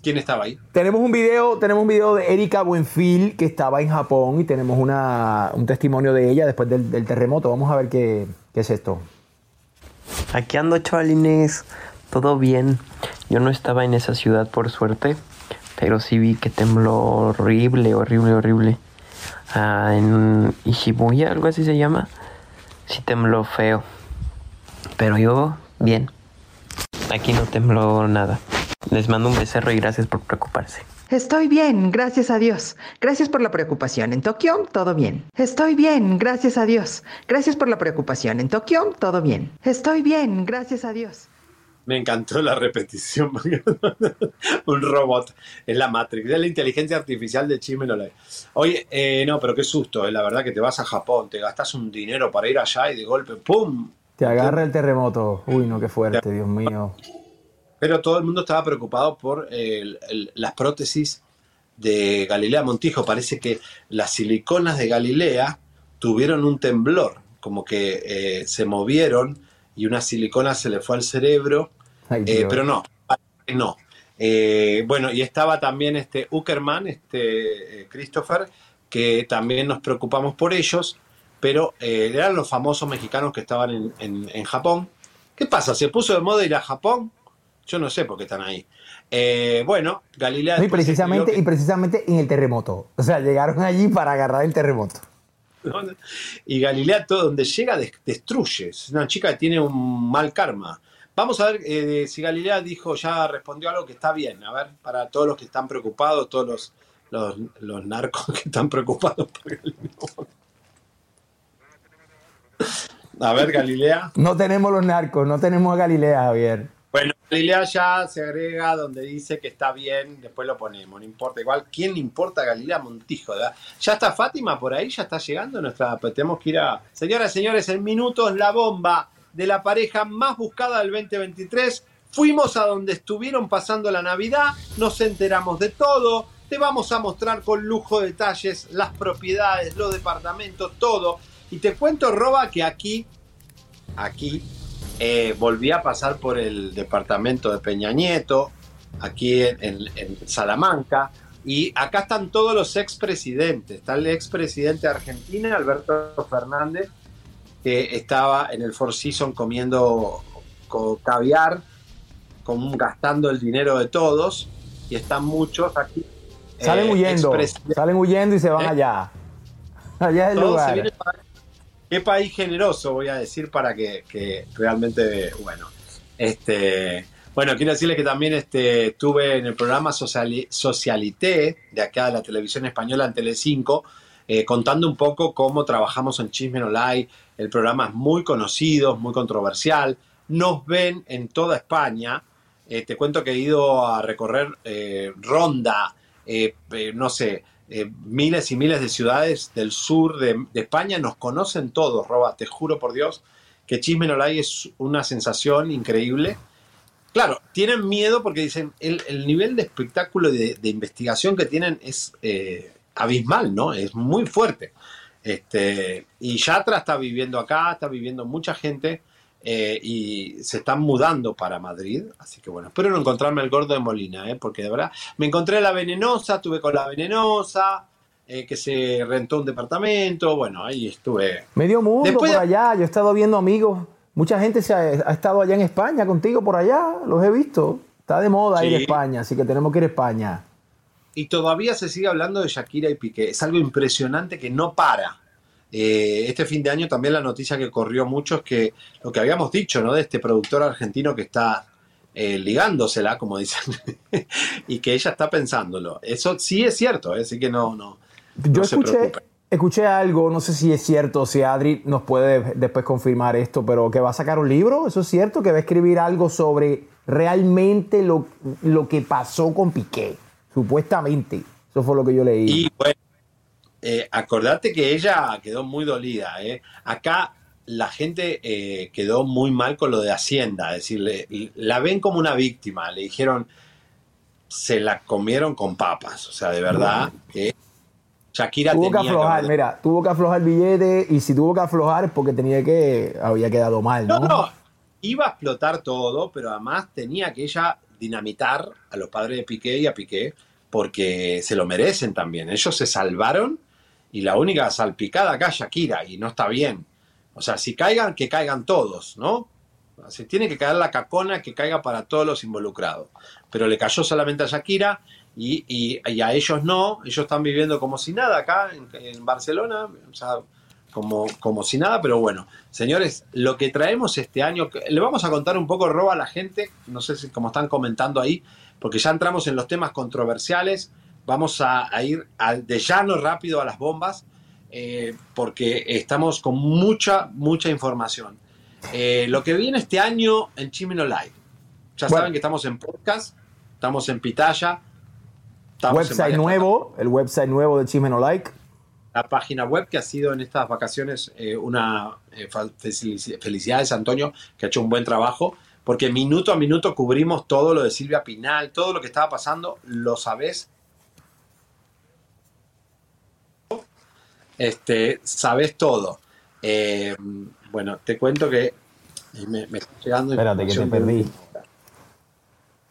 quién estaba ahí? Tenemos un video, tenemos un video de Erika Buenfil que estaba en Japón y tenemos una, un testimonio de ella después del, del terremoto. Vamos a ver qué, qué es esto. Aquí ando, chavalines. Todo bien. Yo no estaba en esa ciudad por suerte, pero sí vi que tembló horrible, horrible, horrible. Ah, en Ishibuya, algo así se llama. Sí tembló feo. Pero yo, bien. Aquí no tembló nada. Les mando un becerro y gracias por preocuparse. Estoy bien, gracias a Dios. Gracias por la preocupación. En Tokio, todo bien. Estoy bien, gracias a Dios. Gracias por la preocupación. En Tokio, todo bien. Estoy bien, gracias a Dios. Me encantó la repetición. [LAUGHS] un robot. Es la Matrix. Es la inteligencia artificial de Chisme no la- Oye, eh, no, pero qué susto. eh, La verdad que te vas a Japón, te gastas un dinero para ir allá y de golpe, ¡pum! Te agarra el terremoto. Uy, no, qué fuerte, Dios mío. Pero todo el mundo estaba preocupado por el- el- las prótesis de Galilea Montijo. Parece que las siliconas de Galilea tuvieron un temblor, como que eh, se movieron y una silicona se le fue al cerebro, Ay, eh, pero no, no. Eh, bueno, y estaba también este Uckerman, este eh, Christopher, que también nos preocupamos por ellos, pero eh, eran los famosos mexicanos que estaban en, en- en Japón. ¿Qué pasa? ¿Se puso de moda ir a Japón? Yo no sé por qué están ahí. Eh, bueno, Galilea... No, y precisamente, y precisamente en el terremoto. O sea, llegaron allí para agarrar el terremoto. [LAUGHS] y Galilea, todo donde llega, des- destruye. Es una chica que tiene un mal karma. Vamos a ver eh, si Galilea dijo, ya respondió algo que está bien. A ver, para todos los que están preocupados, todos los, los, los narcos [LAUGHS] que están preocupados por Galilea. A ver, Galilea. No tenemos los narcos, no tenemos a Galilea, Javier. Bueno, Galilea ya se agrega donde dice que está bien, después lo ponemos, no importa. Igual, ¿quién le importa a Galilea Montijo? ¿verdad? Ya está Fátima por ahí, ya está llegando nuestra. tenemos que ir a. Señoras y señores, en minutos la bomba de la pareja más buscada del 2023. Fuimos a donde estuvieron pasando la Navidad, nos enteramos de todo. Te vamos a mostrar con lujo detalles las propiedades, los departamentos, todo. Y te cuento, Roba, que aquí, aquí eh, volví a pasar por el departamento de Peña Nieto, aquí en Salamanca, y acá están todos los expresidentes. Está el expresidente de Argentina, Alberto Fernández, que estaba en el Four Seasons comiendo co- caviar, con, gastando el dinero de todos, y están muchos aquí. Salen eh, huyendo, expresidentes. salen huyendo y se van ¿Eh? allá. Allá es el lugar. Qué país generoso, voy a decir, para que, que realmente, bueno. Este, bueno, quiero decirles que también este, estuve en el programa Sociali- Socialité, de acá de la televisión española en Telecinco, eh, contando un poco cómo trabajamos en Chisme No Lie. El programa es muy conocido, muy controversial. Nos ven en toda España. Eh, te cuento que he ido a recorrer eh, Ronda, eh, no sé, miles y miles de ciudades del sur de, España. Nos conocen todos, Roba, te juro por Dios que Chisme No Lie es una sensación increíble. Claro, tienen miedo porque dicen, el, el nivel de espectáculo y de, investigación que tienen es abismal, ¿no? Es muy fuerte. Este, y Yatra está viviendo acá, está viviendo mucha gente eh, y se están mudando para Madrid. Así que bueno, espero no encontrarme el gordo de Molina, ¿eh? porque de verdad me encontré la venenosa, estuve con la venenosa, eh, que se rentó un departamento. Bueno, ahí estuve. Medio mundo Después por allá. Yo he estado viendo amigos. Mucha gente se ha, ha estado allá en España contigo por allá. Los he visto. Está de moda ir a Sí. España, así que tenemos que ir a España. Y todavía se sigue hablando de Shakira y Piqué. Es algo impresionante que no para. Eh, este fin de año también la noticia que corrió mucho es que lo que habíamos dicho, ¿no? De este productor argentino que está eh, ligándosela, como dicen, [LAUGHS] y que ella está pensándolo. Eso sí es cierto, ¿eh? así que no, no, Yo se escuché, escuché algo, no sé si es cierto, si Adri nos puede después confirmar esto, pero que va a sacar un libro, ¿eso es cierto? Que va a escribir algo sobre realmente lo, lo que pasó con Piqué, supuestamente. Eso fue lo que yo leí. Y bueno, eh, acordate que ella quedó muy dolida. ¿eh? Acá la gente eh, quedó muy mal con lo de Hacienda, es decir, le- la ven como una víctima. Le dijeron, se la comieron con papas. O sea, de verdad Shakira tuvo que aflojar, mira, tuvo que aflojar el billete y si tuvo que aflojar es porque tenía que, había quedado mal, ¿no? No, no, iba a explotar todo, pero además tenía que ella dinamitar a los padres de Piqué y a Piqué porque se lo merecen también. Ellos se salvaron y la única salpicada acá es Shakira y no está bien. O sea, si caigan, que caigan todos, ¿no? Se tiene que caer la cacona que caiga para todos los involucrados. Pero le cayó solamente a Shakira y, y- a ellos no. Ellos están viviendo como si nada acá en, Barcelona. O sea, como, como si nada, pero bueno, señores, lo que traemos este año, le vamos a contar un poco, roba a la gente, no sé si como están comentando ahí, porque ya entramos en los temas controversiales, vamos a, a ir al de llano rápido a las bombas, eh, porque estamos con mucha, mucha información. Eh, lo que viene este año en Chimeno Live, ya Bueno. saben que estamos en podcast, estamos en Pitaya, estamos en website varias nuevo, el website nuevo de Chisme No Like. la página web que ha sido en estas vacaciones eh, una eh, felicidades Antonio que ha hecho un buen trabajo porque minuto a minuto cubrimos todo lo de Silvia Pinal todo lo que estaba pasando lo sabes este sabes todo Eh, bueno te cuento que me, me está llegando Espérate, que te perdí.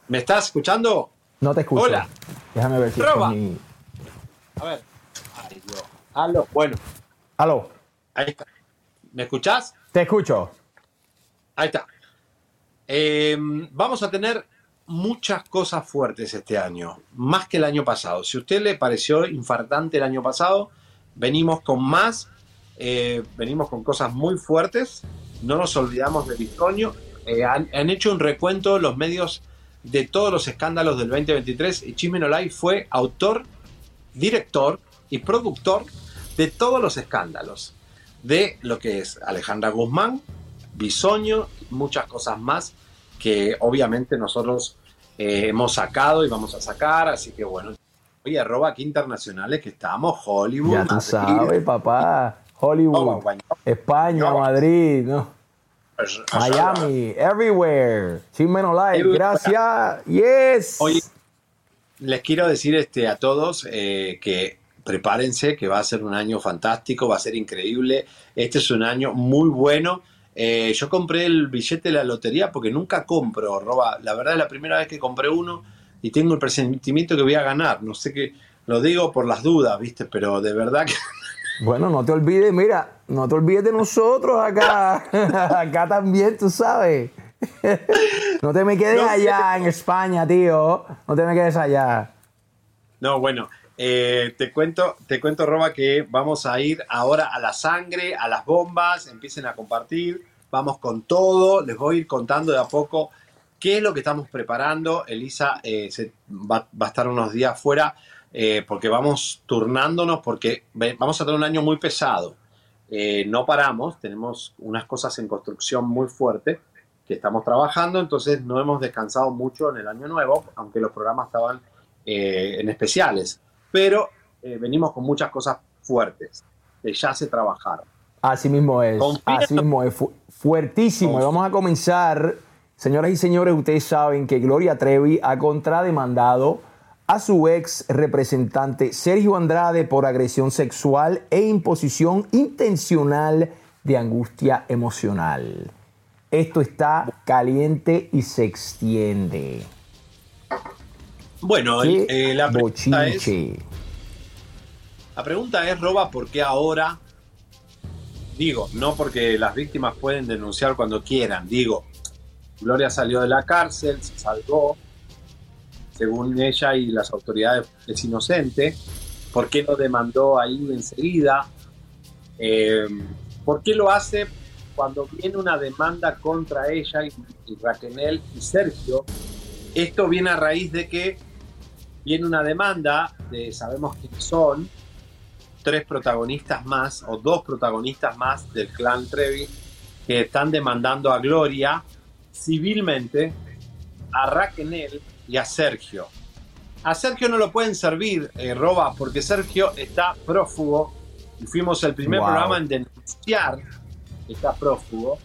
¿me estás escuchando? No te escucho. Hola. Déjame ver si es Roba. mi- a ver Ay, Dios. Aló. bueno Aló, ahí está ¿me escuchás? te escucho. Ahí está. Eh, vamos a tener muchas cosas fuertes este año, más que el año pasado. Si a usted le pareció infartante el año pasado, venimos con más, eh, venimos con cosas muy fuertes. No nos olvidamos de Bitonio. Eh, han, han hecho un recuento los medios de todos los escándalos del 2023 y Chimeno Live fue autor, director y productor de todos los escándalos de lo que es Alejandra Guzmán, Bisoño, muchas cosas más que obviamente nosotros eh, hemos sacado y vamos a sacar, así que bueno, oye, arroba aquí internacionales que estamos, Hollywood. Ya tú Madrid. sabes, papá. Hollywood, España, Madrid, ¿no? Pues, Miami, everywhere. Chismeno Live, gracias. Yes. Oye, les quiero decir este, a todos eh, que prepárense, que va a ser un año fantástico, va a ser increíble. Este es un año muy bueno. Eh, yo compré el billete de la lotería porque nunca compro, Roba. La verdad es la primera vez que compré uno y tengo el presentimiento que voy a ganar. No sé qué, lo digo por las dudas, ¿viste? Pero de verdad que [LAUGHS] Bueno, no te olvides, mira, no te olvides de nosotros acá. [LAUGHS] acá también, tú sabes. no te me quedes No allá en España, tío. No te me quedes allá. No, bueno, eh, te cuento, te cuento, Roba, que vamos a ir ahora a la sangre, a las bombas, empiecen a compartir, vamos con todo, les voy a ir contando de a poco qué es lo que estamos preparando. Elisa eh, se va, a estar unos días fuera eh, porque vamos turnándonos, porque vamos a tener un año muy pesado. Eh, no paramos, tenemos unas cosas en construcción muy fuertes que estamos trabajando, entonces no hemos descansado mucho en el año nuevo, aunque los programas estaban en especiales, pero eh, venimos con muchas cosas fuertes que ya se trabajaron. Así mismo es. Confía- Así mismo es. Fu- fuertísimo. Y vamos a comenzar. Señoras y señores, ustedes saben que Gloria Trevi ha contrademandado a su ex representante Sergio Andrade por agresión sexual e imposición intencional de angustia emocional. Esto está caliente y se extiende. Bueno, Qué eh, la pregunta es. La pregunta es, Roba, ¿por qué ahora? Digo, no porque las víctimas pueden denunciar cuando quieran. Digo, Gloria salió de la cárcel, se salvó, según ella y las autoridades es inocente. ¿Por qué no demandó ahí enseguida? Eh, ¿Por qué lo hace cuando viene una demanda contra ella y, y Raquel y Sergio? Esto viene a raíz de que viene una demanda de sabemos quiénes son, tres protagonistas más o dos protagonistas más del clan Trevi que están demandando a Gloria civilmente, a Raquel y a Sergio. A Sergio no lo pueden servir, eh, Roba, porque Sergio está prófugo y fuimos el primer Wow. programa en denunciar que está prófugo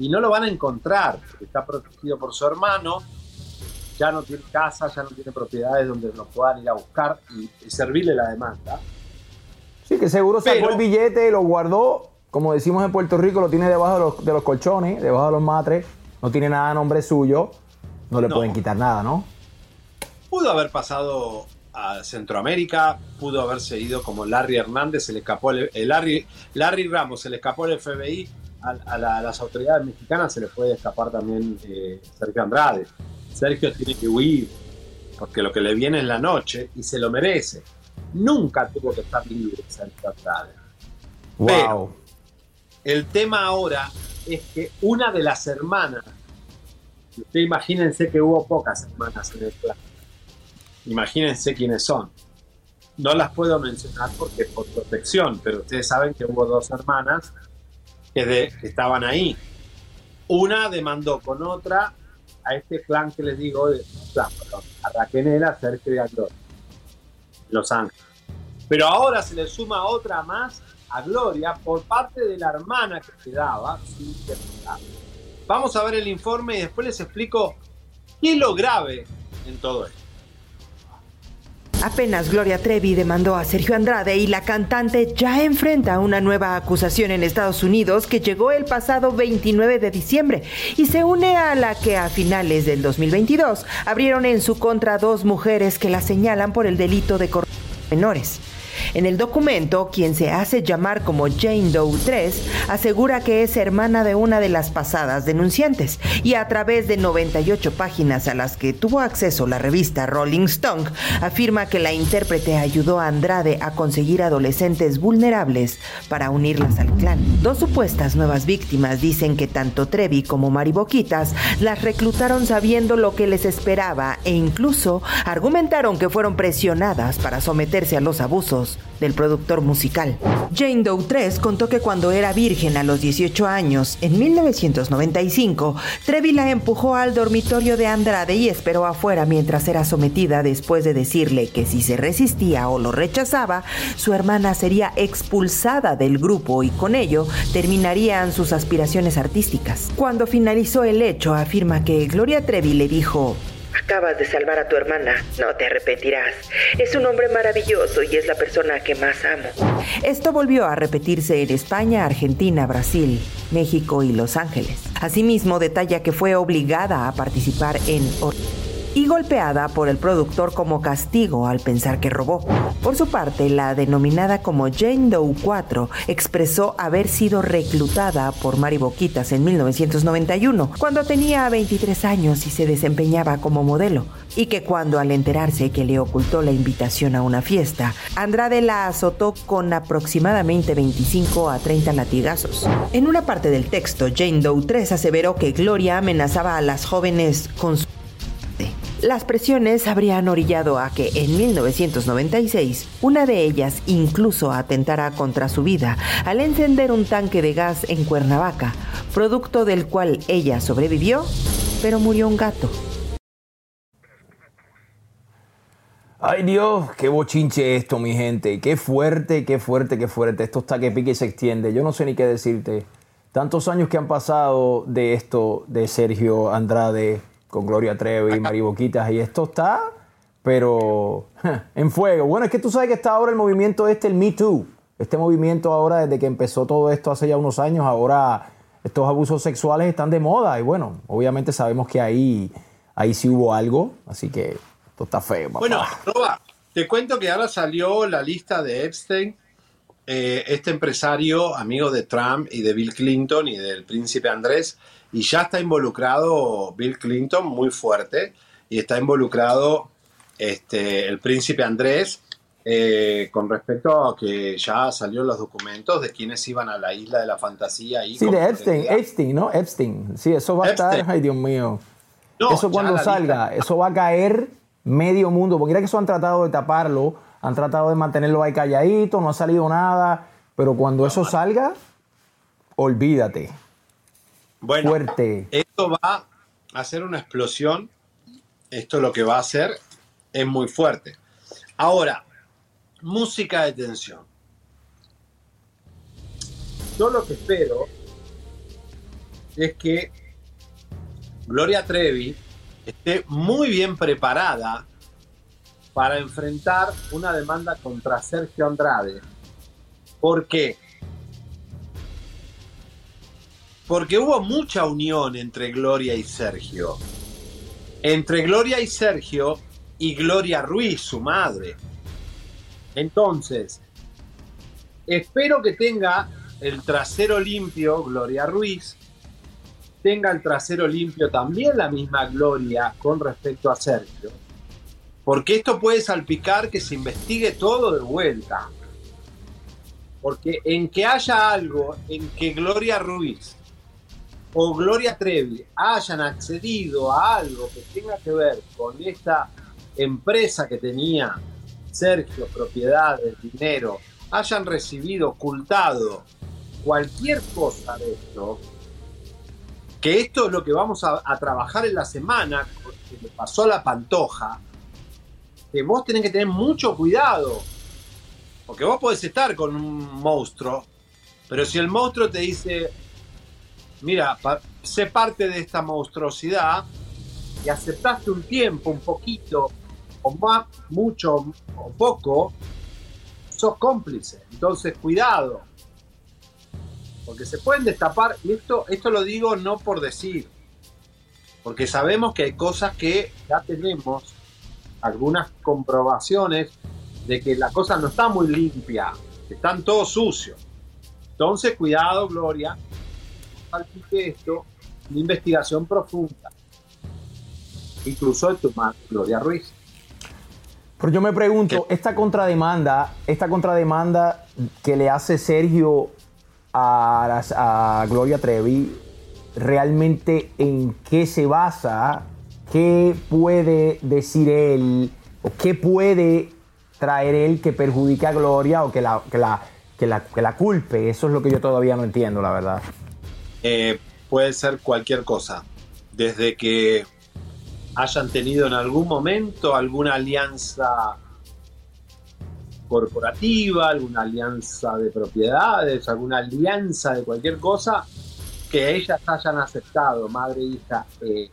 y no lo van a encontrar, está protegido por su hermano, ya no tiene casa, ya no tiene propiedades donde lo puedan ir a buscar y, y servirle la demanda. Sí, que seguro sacó Pero- el billete, lo guardó, como decimos en Puerto Rico, lo tiene debajo de los, de los colchones, debajo de los matres, no tiene nada a nombre suyo, no le No. pueden quitar nada, ¿no? Pudo haber pasado a Centroamérica, pudo haberse ido como Larry Hernández, se le escapó el, el Larry, Larry Ramos, se le escapó el FBI, a, a la- a las autoridades mexicanas se le puede escapar también eh, Sergio Andrade. Sergio tiene que huir, porque lo que le viene es la noche y se lo merece. Nunca tuvo que estar libre Sergio Andrade. Wow. Pero- El tema ahora es que una de las hermanas, usted imagínense que hubo pocas hermanas en el clan, imagínense quiénes son. No las puedo mencionar porque por protección, pero ustedes saben que hubo dos hermanas que, de- que estaban ahí. Una demandó con otra a este clan que les digo, de, clan, perdón, a Raquel, a Sergio y a Gloria, Los Ángeles. Pero ahora se le suma otra más a Gloria por parte de la hermana que quedaba sin depurar. Vamos a ver el informe y después les explico qué es lo grave en todo esto. Apenas Gloria Trevi demandó a Sergio Andrade y la cantante ya enfrenta una nueva acusación en Estados Unidos que llegó el pasado 29 de diciembre y se une a la que a finales del 2022 abrieron en su contra dos mujeres que la señalan por el delito de corrupción menores. En el documento, quien se hace llamar como Jane Doe 3 asegura que es hermana de una de las pasadas denunciantes y a través de 98 páginas a las que tuvo acceso la revista Rolling Stone, afirma que la intérprete ayudó a Andrade a conseguir adolescentes vulnerables para unirlas al clan. Dos supuestas nuevas víctimas dicen que tanto Trevi como Mariboquitas las reclutaron sabiendo lo que les esperaba e incluso argumentaron que fueron presionadas para someterse a los abusos del productor musical. Jane Doe 3 contó que cuando era virgen a los 18 años, en 1995, Trevi la empujó al dormitorio de Andrade y esperó afuera mientras era sometida después de decirle que si se resistía o lo rechazaba, su hermana sería expulsada del grupo y con ello terminarían sus aspiraciones artísticas. Cuando finalizó el hecho, afirma que Gloria Trevi le dijo, Acabas de salvar a tu hermana. No te arrepentirás. Es un hombre maravilloso y es la persona que más amo. Esto volvió a repetirse en España, Argentina, Brasil, México y Los Ángeles. Asimismo, detalla que fue obligada a participar en y golpeada por el productor como castigo al pensar que robó. Por su parte, la denominada como Jane Doe 4 expresó haber sido reclutada por Mari Boquitas en 1991, cuando tenía 23 años y se desempeñaba como modelo, y que cuando al enterarse que le ocultó la invitación a una fiesta, Andrade la azotó con aproximadamente 25 a 30 latigazos. En una parte del texto, Jane Doe 3 aseveró que Gloria amenazaba a las jóvenes con su las presiones habrían orillado a que en 1996 una de ellas incluso atentara contra su vida al encender un tanque de gas en Cuernavaca, producto del cual ella sobrevivió, pero murió un gato. Ay Dios, qué bochinche esto, mi gente. Qué fuerte, qué fuerte, qué fuerte. Esto está que pique y se extiende. Yo no sé ni qué decirte. Tantos años que han pasado de esto, de Sergio Andrade, con Gloria Trevi, Mari Boquitas, y esto está, pero en fuego. Bueno, es que tú sabes que está ahora el movimiento este, el Me Too. Este movimiento ahora, desde que empezó todo esto hace ya unos años, ahora estos abusos sexuales están de moda. Y bueno, obviamente sabemos que ahí, ahí sí hubo algo, así que esto está feo. Bueno, Roba, te cuento que ahora salió la lista de Epstein, eh, este empresario, amigo de Trump y de Bill Clinton y del príncipe Andrés, y ya está involucrado Bill Clinton muy fuerte y está involucrado este, el príncipe Andrés eh, con respecto a que ya salieron los documentos de quienes iban a la isla de la fantasía. Y sí, de Epstein, Epstein, ¿no? Epstein. Sí, eso va a estar, ay Dios mío. eso cuando salga, eso va a caer medio mundo, porque mira que eso han tratado de taparlo, han tratado de mantenerlo ahí calladito, no ha salido nada, pero cuando eso salga, olvídate. Bueno, esto va a hacer una explosión. Esto lo que va a hacer es muy fuerte. Ahora, música de tensión. Yo lo que espero es que Gloria Trevi esté muy bien preparada para enfrentar una demanda contra Sergio Andrade. ¿Por qué? Porque hubo mucha unión entre Gloria y Sergio. Entre Gloria y Sergio y Gloria Ruiz, su madre. Entonces, espero que tenga el trasero limpio Gloria Ruiz, tenga el trasero limpio también la misma Gloria con respecto a Sergio, porque esto puede salpicar que se investigue todo de vuelta. Porque en que haya algo en que Gloria Ruiz o Gloria Trevi hayan accedido a algo que tenga que ver con esta empresa que tenía Sergio, propiedades, dinero, hayan recibido, ocultado cualquier cosa de esto, que esto es lo que vamos a, trabajar en la semana, que le pasó a la pantoja, que vos tenés que tener mucho cuidado, porque vos podés estar con un monstruo, pero si el monstruo te dice, mira, sé parte de esta monstruosidad y aceptaste un tiempo, un poquito, o más, mucho o poco, sos cómplice. Entonces, cuidado. Porque se pueden destapar, y esto, esto lo digo no por decir, porque sabemos que hay cosas que ya tenemos, algunas comprobaciones de que la cosa no está muy limpia, están todos sucios. Entonces, cuidado, Gloria, esto una investigación profunda, incluso de tu madre, Gloria Ruiz. Pero yo me pregunto, esta contrademanda, esta contrademanda que le hace Sergio a, a Gloria Trevi, realmente en qué se basa, qué puede decir él, o qué puede traer él que perjudique a Gloria o que la, que la, que la, que la culpe? Eso es lo que yo todavía no entiendo, la verdad. Eh, puede ser cualquier cosa. Desde que hayan tenido en algún momento alguna alianza corporativa, alguna alianza de propiedades, alguna alianza de cualquier cosa, que ellas hayan aceptado, madre e hija, eh,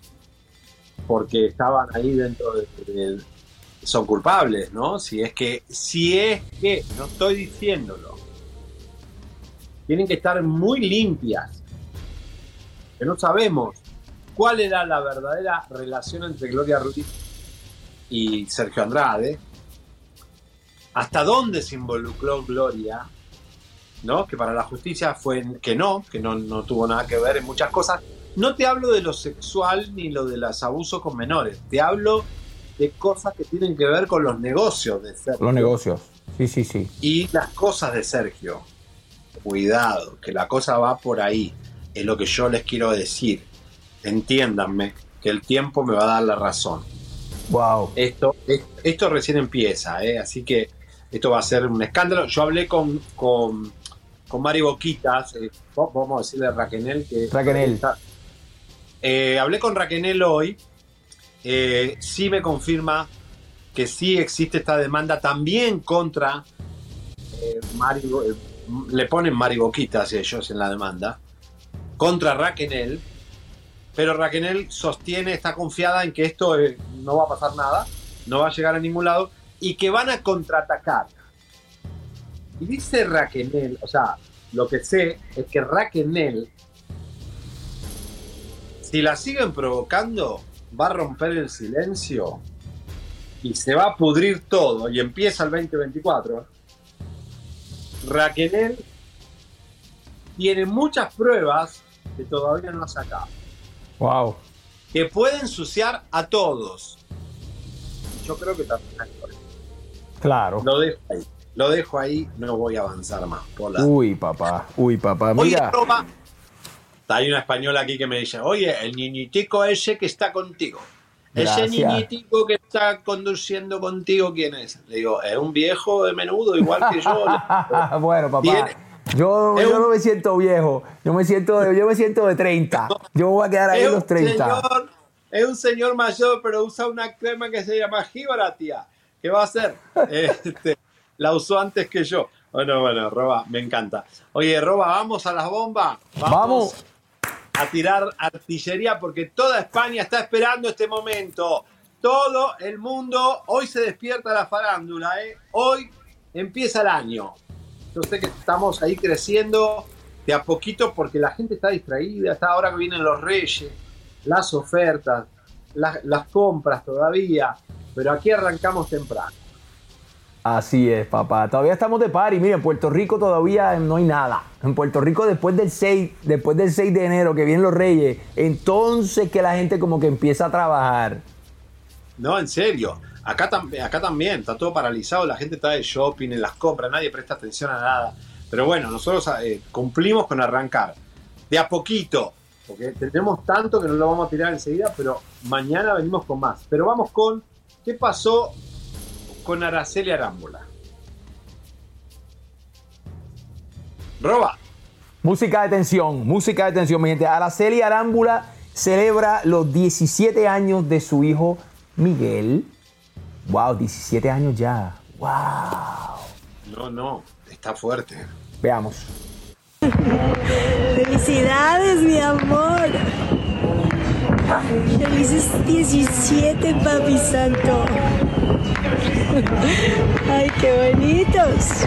porque estaban ahí dentro de, son culpables, ¿no? Si es que, si es que, no estoy diciéndolo, tienen que estar muy limpias, que no sabemos cuál era la verdadera relación entre Gloria Ruiz y Sergio Andrade, hasta dónde se involucró Gloria, ¿no? Que para la justicia fue que no, que no, no tuvo nada que ver en muchas cosas. No te hablo de lo sexual ni lo de los abusos con menores, te hablo de cosas que tienen que ver con los negocios de Sergio. Los negocios. Sí, sí, sí. Y las cosas de Sergio. Cuidado, que la cosa va por ahí. Es lo que yo les quiero decir. Entiéndanme que el tiempo me va a dar la razón. Wow. Esto, es- esto recién empieza, ¿eh? así que esto va a ser un escándalo. Yo hablé con, con, con Mari Boquitas, eh, va- vamos a decirle a Raquenel que... Raquenel. Eh, hablé con Raquenel hoy, eh, sí me confirma que sí existe esta demanda también contra eh, Mari, le ponen Mari Boquitas ellos en la demanda, contra Raquenel, pero Raquenel sostiene, está confiada en que esto eh, no va a pasar nada, no va a llegar a ningún lado y que van a contraatacar. Y dice Raquenel, o sea, lo que sé es que Raquenel, si la siguen provocando, va a romper el silencio y se va a pudrir todo y empieza el 2024. Raquenel tiene muchas pruebas que todavía no ha sacado Wow. que puede ensuciar a todos. Yo creo que también a Gloria. Claro. Lo dejo ahí. Lo dejo ahí, no voy a avanzar más. Por la- Uy, papá. Uy, papá. Oye, Mira. Roma, hay una española aquí que me dice, oye, el niñitico ese que está contigo. Ese niñitico que está conduciendo contigo, ¿quién es? Le digo, es un viejo de menudo, igual que yo. [LAUGHS] Bueno, papá. Tiene- Yo, yo un- no me siento viejo. Yo me siento de, yo me siento de 30. Yo voy a quedar ahí en los 30. señor, es un señor mayor, pero usa una crema que se llama Jíbara, tía. ¿Qué va a hacer? [LAUGHS] Este, la usó antes que yo. Bueno, bueno, Roba, me encanta. Oye, Roba, vamos a las bombas. Vamos. a tirar artillería porque toda España está esperando este momento. Todo el mundo, hoy se despierta la farándula, ¿eh? Hoy empieza el año. Yo sé que estamos ahí creciendo de a poquito porque la gente está distraída, está ahora que vienen los reyes, las ofertas, las, las compras todavía, pero aquí arrancamos temprano. Así es, papá. Todavía estamos de party. Mira, en Puerto Rico todavía no hay nada. En Puerto Rico después del 6, después del 6 de enero que vienen los Reyes, entonces que la gente como que empieza a trabajar. No, en serio. Acá, acá también está todo paralizado, la gente está de shopping, en las compras, nadie presta atención a nada. Pero bueno, nosotros eh, cumplimos con arrancar. De a poquito, porque tenemos tanto que no lo vamos a tirar enseguida, pero mañana venimos con más. Pero vamos con, ¿qué pasó con Araceli Arámbula? Roba. Música de tensión, música de tensión, mi gente. Araceli Arámbula celebra los 17 años de su hijo Miguel. Wow, 17 años ya. Wow. No, no, está fuerte. Veamos. Felicidades, mi amor. Felices 17, papi santo. Ay, qué bonitos.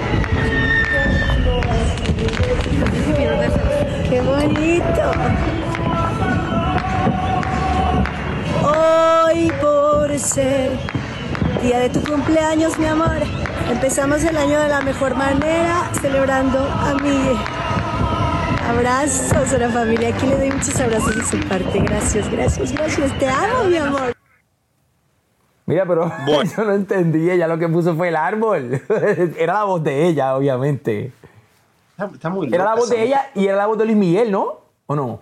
Qué bonito. Hoy por ser día de tu cumpleaños, mi amor, empezamos el año de la mejor manera, celebrando a Miguel. Abrazos a la familia. Aquí le doy muchos abrazos de su parte. Gracias, gracias, gracias. Te amo, mi amor. Mira, pero [LAUGHS] yo no entendí. Ella lo que puso fue el árbol. [LAUGHS] era la voz de ella, obviamente. Está, está muy Era la voz de ella y era la voz de Luis Miguel, ¿no? ¿O no?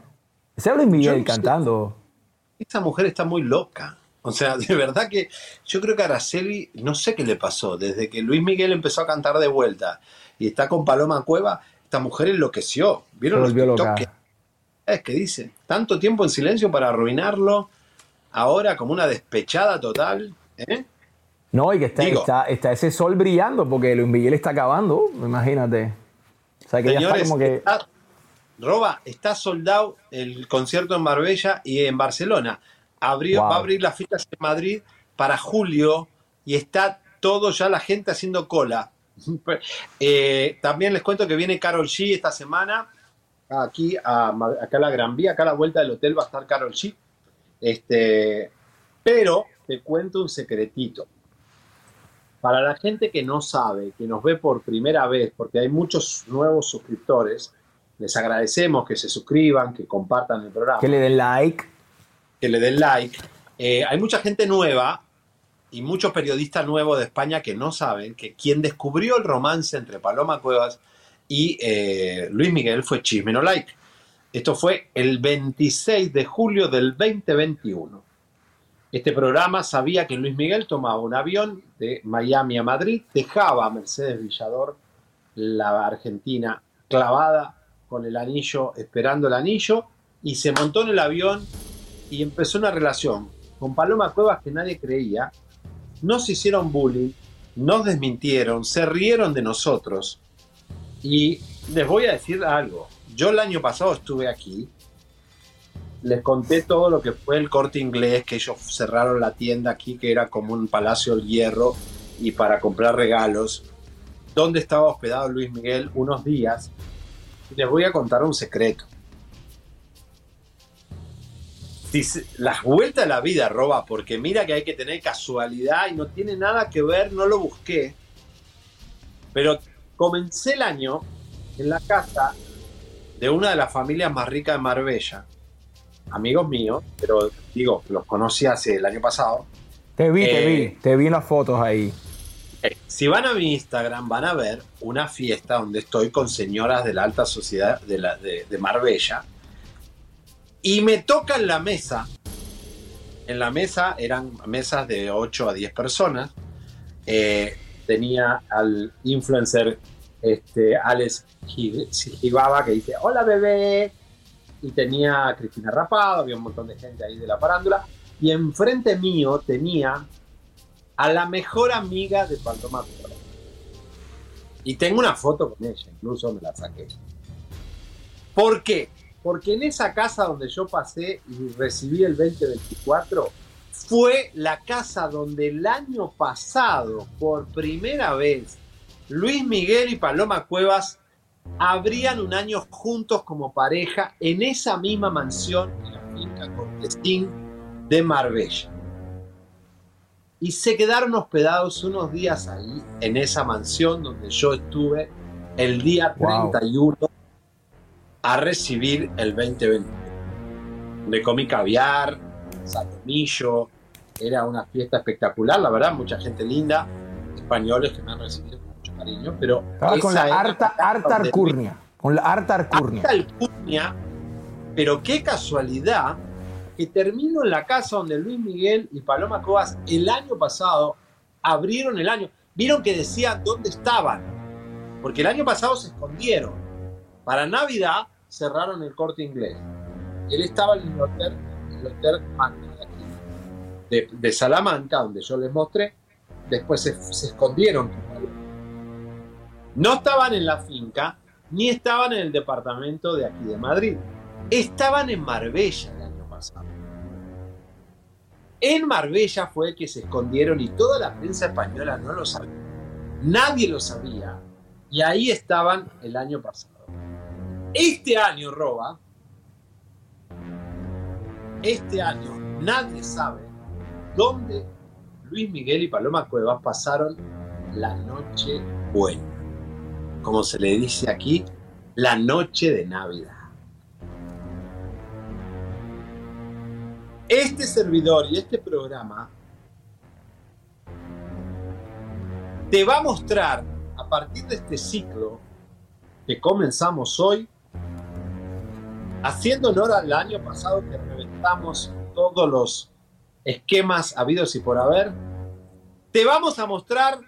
Ese era Luis Miguel no sé. cantando. Esta mujer está muy loca. O sea, [LAUGHS] de verdad que yo creo que Araceli, no sé qué le pasó, desde que Luis Miguel empezó a cantar de vuelta y está con Paloma Cueva, esta mujer enloqueció. ¿Vieron los TikTok que, es que dice? Tanto tiempo en silencio para arruinarlo, ahora como una despechada total. ¿eh? No, y que está, Digo. está, está ese sol brillando porque Luis Miguel está acabando, imagínate. O sea que ya está como que... está- Roba, está soldado el concierto en Marbella y en Barcelona. Abrió, Wow. Va a abrir las filas en Madrid para julio y está todo ya la gente haciendo cola. [LAUGHS] Eh, también les cuento que viene Carol G esta semana aquí a, acá a la Gran Vía, acá a la vuelta del hotel va a estar Carol G. Este, pero te cuento un secretito. Para la gente que no sabe, que nos ve por primera vez, porque hay muchos nuevos suscriptores, les agradecemos que se suscriban, que compartan el programa, Que le den like. Que le den like. Eh, hay mucha gente nueva y muchos periodistas nuevos de España que no saben que quien descubrió el romance entre Paloma Cuevas y eh, Luis Miguel fue Chisme No Like. Esto fue el 26 de julio del 2021. Este programa sabía que Luis Miguel tomaba un avión de Miami a Madrid, dejaba a Mercedes Villador, la argentina, clavada con el anillo, esperando el anillo, y se montó en el avión y empezó una relación con Paloma Cuevas que nadie creía. Nos hicieron bullying, nos desmintieron, se rieron de nosotros. Y les voy a decir algo. Yo el año pasado estuve aquí les conté todo lo que fue el corte inglés, que ellos cerraron la tienda aquí, que era como un palacio del hierro, y para comprar regalos, donde estaba hospedado Luis Miguel unos días. Les voy a contar un secreto. Las vueltas a la vida roba, porque mira que hay que tener casualidad y no tiene nada que ver, no lo busqué. Pero comencé el año en la casa de una de las familias más ricas de Marbella, amigos míos, pero digo, los conocí hace el año pasado. Te vi, te Eh, vi. Te vi en las fotos ahí. Eh, Si van a mi Instagram van a ver una fiesta donde estoy con señoras de la alta sociedad de, la, de, de Marbella y me tocan la mesa. En la mesa eran mesas de 8 a 10 personas. Eh, tenía al influencer este, Alex Gi- Gibaba que dice, hola bebé. Y tenía a Cristina Rapado, había un montón de gente ahí de la farándula. Y enfrente mío tenía a la mejor amiga de Paloma. Y tengo una foto con ella, incluso me la saqué. ¿Por qué? Porque en esa casa donde yo pasé y recibí el 2024, fue la casa donde el año pasado, por primera vez, Luis Miguel y Paloma Cuevas abrían un año juntos como pareja en esa misma mansión en la finca Cortesín de Marbella y se quedaron hospedados unos días ahí, en esa mansión donde yo estuve el día Wow. 31 a recibir el 2020. Me comí caviar, salmillo, era una fiesta espectacular, la verdad, mucha gente linda, españoles que me han recibido con mucho cariño, pero... Estaba con la harta, harta donde arcurnia. Con la harta arcurnia. harta alcurnia, pero qué casualidad que termino en la casa donde Luis Miguel y Paloma Cobas el año pasado abrieron el año. Vieron que decía dónde estaban, porque el año pasado se escondieron. Para Navidad cerraron el corte inglés. Él estaba en el hotel, el hotel de, de- Salamanca, donde yo les mostré. Después se escondieron. No estaban en la finca, ni estaban en el departamento de aquí de Madrid. Estaban en Marbella el año pasado. En Marbella fue que se escondieron y toda la prensa española no lo sabía. Nadie lo sabía. Y ahí estaban el año pasado. Este año, Roba, este año nadie sabe dónde Luis Miguel y Paloma Cuevas pasaron la noche buena. Como se le dice aquí, la noche de Navidad. Este servidor y este programa te va a mostrar a partir de este ciclo que comenzamos hoy, haciendo honor al año pasado que reventamos todos los esquemas habidos y por haber. Te vamos a mostrar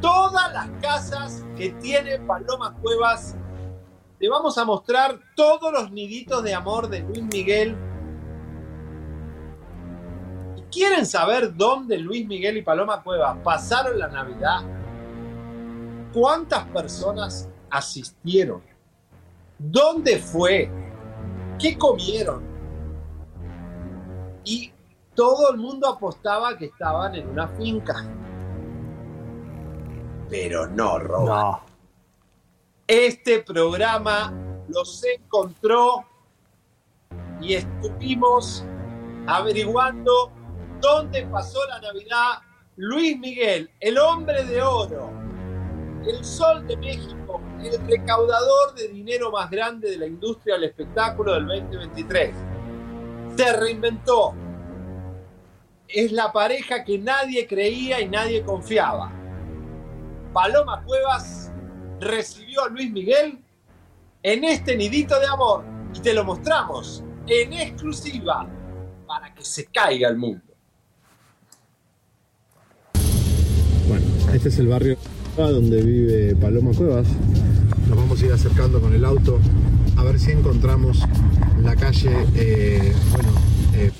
todas las casas que tiene Paloma Cuevas. Te vamos a mostrar todos los niditos de amor de Luis Miguel. ¿Quieren saber dónde Luis Miguel y Paloma Cuevas pasaron la Navidad? ¿Cuántas personas asistieron? ¿Dónde fue? ¿Qué comieron? Y todo el mundo apostaba que estaban en una finca. Pero no, Roba. Este programa los encontró y estuvimos averiguando dónde pasó la Navidad Luis Miguel, el hombre de oro, el sol de México, el recaudador de dinero más grande de la industria del espectáculo del 2023. Se reinventó. Es la pareja que nadie creía y nadie confiaba. Paloma Cuevas recibió a Luis Miguel en este nidito de amor y te lo mostramos en exclusiva para que se caiga el mundo. Bueno, este es el barrio donde vive Paloma Cuevas. Nos vamos a ir acercando con el auto a ver si encontramos la calle, eh, bueno, eh,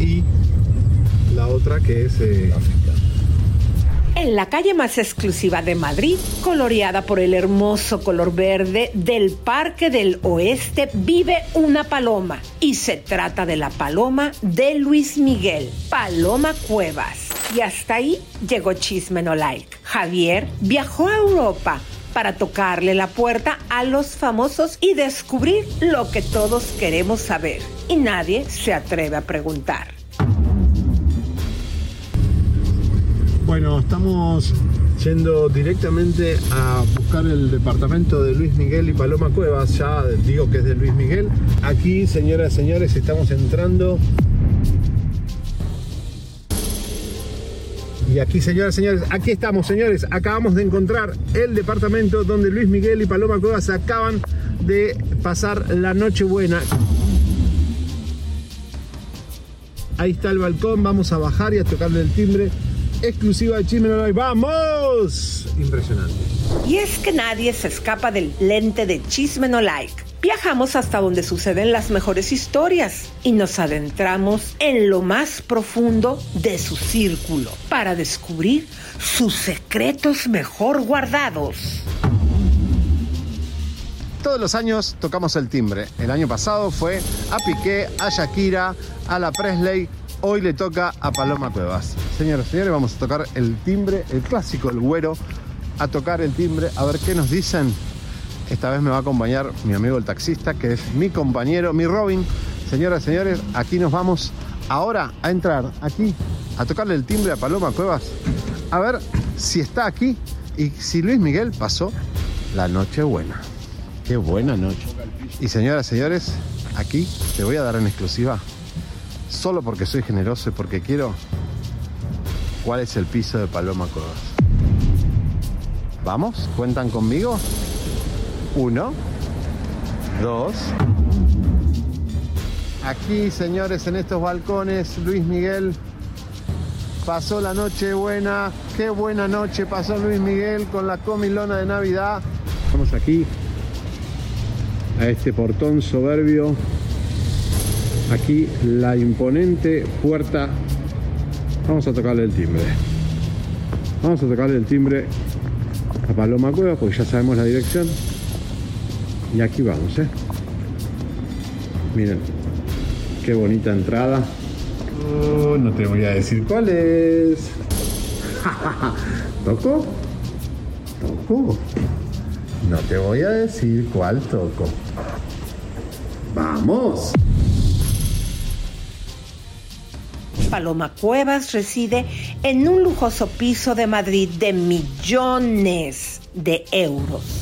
y la otra que es eh, en la calle más exclusiva de Madrid, coloreada por el hermoso color verde del Parque del Oeste, vive una paloma. Y se trata de la paloma de Luis Miguel, Paloma Cuevas. Y hasta ahí llegó Chisme No Like. Javier viajó a Europa para tocarle la puerta a los famosos y descubrir lo que todos queremos saber. Y nadie se atreve a preguntar. Bueno, estamos yendo directamente a buscar el departamento de Luis Miguel y Paloma Cuevas. Ya digo que es de Luis Miguel. Aquí, señoras y señores, estamos entrando. Y aquí, señoras y señores, aquí estamos, señores. Acabamos de encontrar el departamento donde Luis Miguel y Paloma Cuevas acaban de pasar la noche buena. Ahí está el balcón, vamos a bajar y a tocarle el timbre exclusiva de Chisme No ¡Vamos! Impresionante. Y es que nadie se escapa del lente de Chisme No Like. Viajamos hasta donde suceden las mejores historias y nos adentramos en lo más profundo de su círculo para descubrir sus secretos mejor guardados. Todos los años tocamos el timbre. El año pasado fue a Piqué, a Shakira, a la Presley, Hoy le toca a Paloma Cuevas. Señoras y señores, vamos a tocar el timbre, el clásico, el güero, a tocar el timbre, a ver qué nos dicen. Esta vez me va a acompañar mi amigo el taxista, que es mi compañero, mi Robin. Señoras y señores, aquí nos vamos ahora a entrar, aquí, a tocarle el timbre a Paloma Cuevas, a ver si está aquí y si Luis Miguel pasó la noche buena. Qué buena noche. Y señoras y señores, aquí te voy a dar en exclusiva solo porque soy generoso y porque quiero, cuál es el piso de Paloma Cuevas. ¿Vamos? ¿Cuentan conmigo? Uno, dos. Aquí, señores, en estos balcones, Luis Miguel pasó la noche buena. Qué buena noche pasó Luis Miguel con la comilona de Navidad. Vamos aquí a este portón soberbio aquí la imponente puerta. Vamos a tocarle el timbre. Vamos a tocarle el timbre a Paloma Cueva porque ya sabemos la dirección. Y aquí vamos, ¿eh? Miren, qué bonita entrada. Oh, no te voy a decir cuál es. [LAUGHS] ¿Toco? ¿Toco? No te voy a decir cuál toco. ¡Vamos! Paloma Cuevas reside en un lujoso piso de Madrid de millones de euros.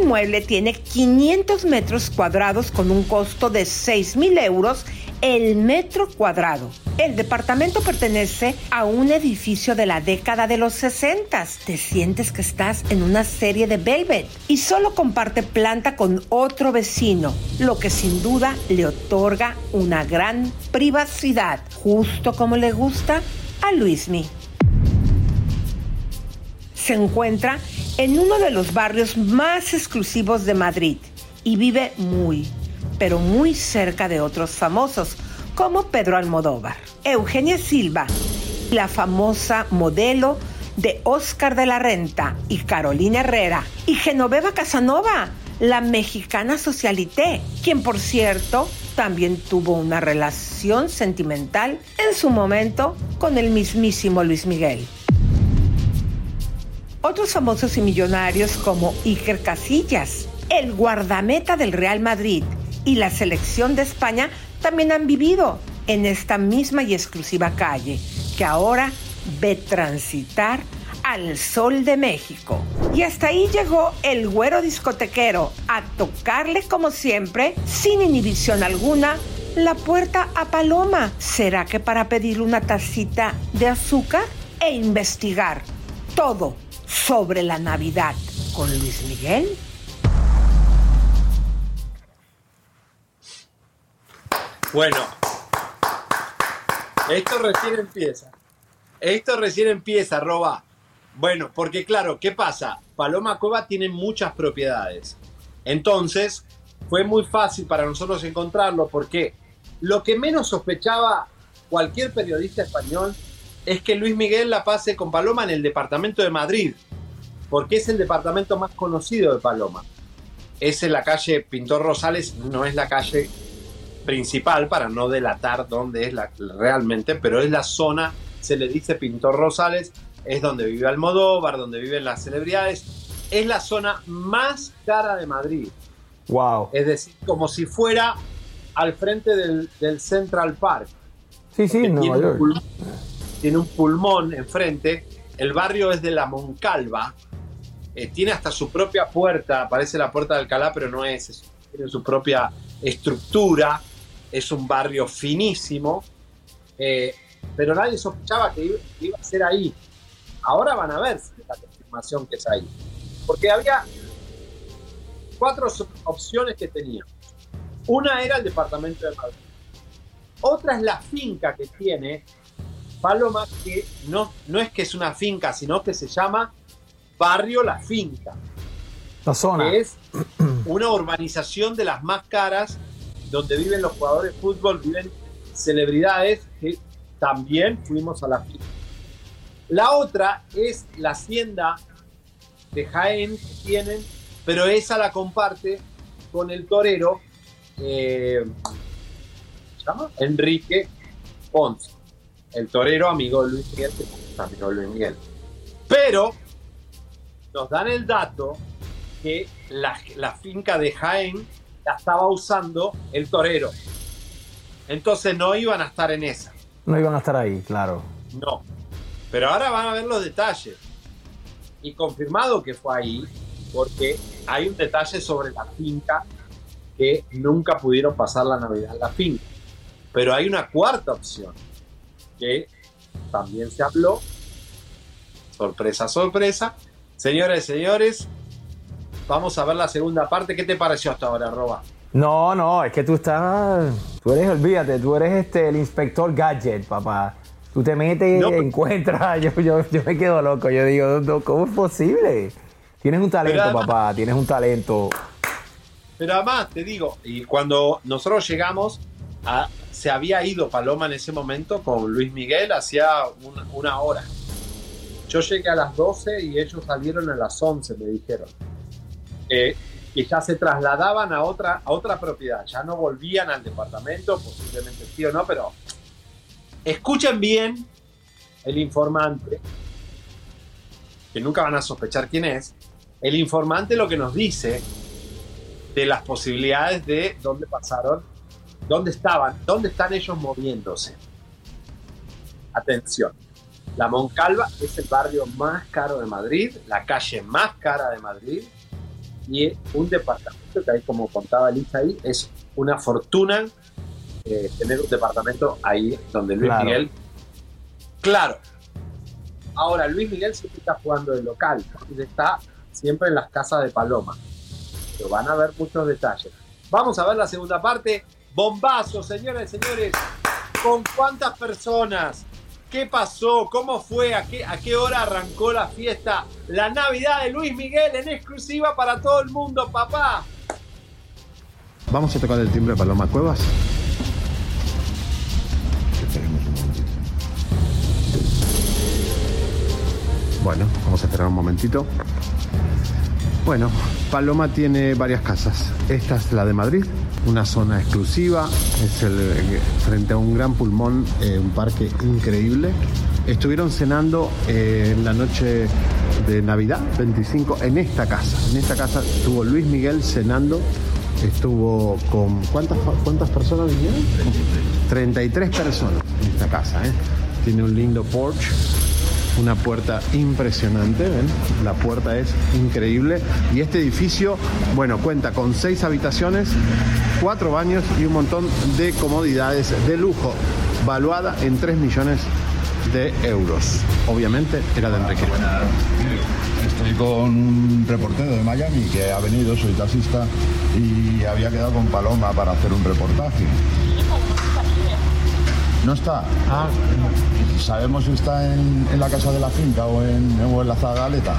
Inmueble tiene 500 metros cuadrados con un costo de 6 mil euros el metro cuadrado. El departamento pertenece a un edificio de la década de los 60. Te sientes que estás en una serie de Velvet y solo comparte planta con otro vecino, lo que sin duda le otorga una gran privacidad, justo como le gusta a Luismi. Se encuentra en uno de los barrios más exclusivos de Madrid y vive muy, pero muy cerca de otros famosos como Pedro Almodóvar, Eugenia Silva, la famosa modelo de Oscar de la Renta y Carolina Herrera y Genoveva Casanova, la mexicana socialité, quien por cierto también tuvo una relación sentimental en su momento con el mismísimo Luis Miguel. Otros famosos y millonarios como Iker Casillas, el guardameta del Real Madrid y la selección de España también han vivido en esta misma y exclusiva calle que ahora ve transitar al sol de México. Y hasta ahí llegó el güero discotequero a tocarle como siempre, sin inhibición alguna, la puerta a Paloma. ¿Será que para pedir una tacita de azúcar e investigar todo sobre la Navidad con Luis Miguel? Bueno, esto recién empieza. Esto recién empieza, Roba. Bueno, porque claro, ¿qué pasa? Paloma Cueva tiene muchas propiedades. Entonces, fue muy fácil para nosotros encontrarlo porque lo que menos sospechaba cualquier periodista español es que Luis Miguel la pase con Paloma en el departamento de Madrid, porque es el departamento más conocido de Paloma. Es en la calle Pintor Rosales, no es la calle principal para no delatar dónde es la, realmente, pero es la zona, se le dice Pintor Rosales, es donde vive Almodóvar, donde viven las celebridades, es la zona más cara de Madrid. Wow. Es decir, como si fuera al frente del, del Central Park. Sí, sí, Nueva York. Tiene un pulmón enfrente. El barrio es de la Moncalva. eh, tiene hasta su propia puerta. Parece la puerta de Alcalá, pero no es. es- tiene su propia estructura. Es un barrio finísimo. eh, pero nadie sospechaba que iba, a ser ahí. Ahora van a ver la confirmación que es ahí. Porque había cuatro opciones que tenía. Una era el departamento de Madrid. Otra es la finca que tiene Paloma, que no, no es que es una finca, sino que se llama Barrio La Finca, La zona. que es una urbanización de las más caras, donde viven los jugadores de fútbol, viven celebridades, que también fuimos a la finca. La otra es la hacienda de Jaén que tienen, pero esa la comparte con el torero eh, ¿se llama? Enrique Ponce, el torero amigo de Luis Miguel, amigo de Luis Miguel. Pero nos dan el dato que la, la finca de Jaén la estaba usando el torero. Entonces no iban a estar en esa. No iban a estar ahí, claro. No. Pero ahora van a ver los detalles. Y confirmado que fue ahí, porque hay un detalle sobre la finca que nunca pudieron pasar la Navidad en la finca. Pero hay una cuarta opción, que también se habló. Sorpresa, sorpresa. Señores, señores, vamos a ver la segunda parte. ¿Qué te pareció hasta ahora, Roba? No, no, es que tú estás. Tú eres, olvídate, tú eres este el inspector gadget, papá. Tú te metes, No. encuentras. [LAUGHS] Yo, yo, yo me quedo loco. Yo digo, no, ¿cómo es posible? Tienes un talento, además- papá, tienes un talento. Pero además, te digo, y cuando nosotros llegamos, se había ido Paloma en ese momento con Luis Miguel hacía una, hora. Yo llegué a las 12 y ellos salieron a las 11, me dijeron. Eh, que ya se trasladaban a otra, a otra propiedad, ya no volvían al departamento, posiblemente sí o no, pero escuchen bien el informante, que nunca van a sospechar quién es. El informante lo que nos dice de las posibilidades de dónde pasaron, dónde estaban, dónde están ellos moviéndose. Atención, la Moncalva es el barrio más caro de Madrid, la calle más cara de Madrid, y un departamento que ahí, como contaba Lisa ahí, es una fortuna eh, tener un departamento ahí donde Luis Claro. Miguel. Claro. Ahora, Luis Miguel siempre está jugando de local, está siempre en las casas de Paloma. Pero van a ver muchos detalles. Vamos a ver la segunda parte. Bombazo, señoras y señores. ¿Con cuántas personas? ¿Qué pasó? ¿Cómo fue? ¿A qué, ¿A qué hora arrancó la fiesta? La Navidad de Luis Miguel en exclusiva para todo el mundo, papá. Vamos a tocar el timbre de Paloma Cuevas. Bueno, vamos a esperar un momentito. Bueno, Paloma tiene varias casas. Esta es la de Madrid, una zona exclusiva, es el, eh, frente a un gran pulmón, eh, un parque increíble. Estuvieron cenando eh, en la noche de Navidad, 25, en esta casa. En esta casa estuvo Luis Miguel cenando, estuvo con... ¿Cuántas, cuántas personas vinieron? 33 personas en esta casa. ¿eh? Tiene un lindo porch, una puerta impresionante, ¿ven? La puerta es increíble. Y este edificio, bueno, cuenta con seis habitaciones, cuatro baños y un montón de comodidades de lujo, valuada en 3 millones de euros. Obviamente era de Enrique. Estoy con un reportero de Miami que ha venido, soy taxista, y había quedado con Paloma para hacer un reportaje. ¿No está? ¿Sabemos si está en, en la casa de la finca o en, o en la zagaleta?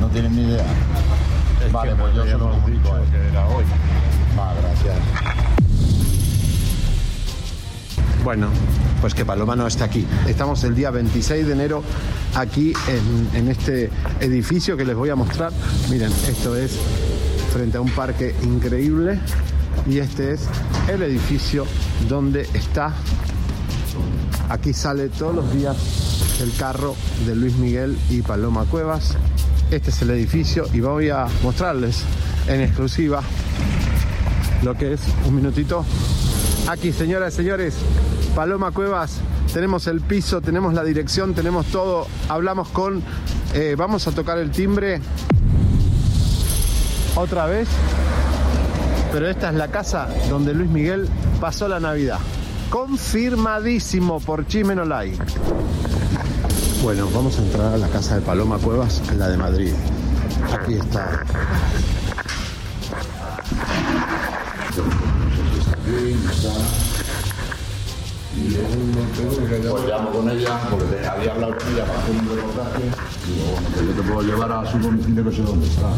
No tienen ni idea. vale, pues yo se lo comunico a él. que era hoy. Va, gracias. Bueno, pues que Paloma no está aquí. Estamos el día 26 de enero aquí en, en este edificio que les voy a mostrar. Miren, esto es frente a un parque increíble y este es el edificio donde está. Aquí sale todos los días el carro de Luis Miguel y Paloma Cuevas. Este es el edificio y voy a mostrarles en exclusiva lo que es un minutito. Aquí, señoras y señores, Paloma Cuevas, tenemos el piso, tenemos la dirección, tenemos todo. Hablamos con. eh, vamos a tocar el timbre otra vez. Pero esta es la casa donde Luis Miguel pasó la Navidad. Confirmadísimo por Chimenolay. Bueno, vamos a entrar a la casa de Paloma Cuevas, la de Madrid. Aquí está. Pues llamo con ella, porque había hablado con ella para hacer un reportaje. Yo te puedo llevar a su domicilio que sé dónde está.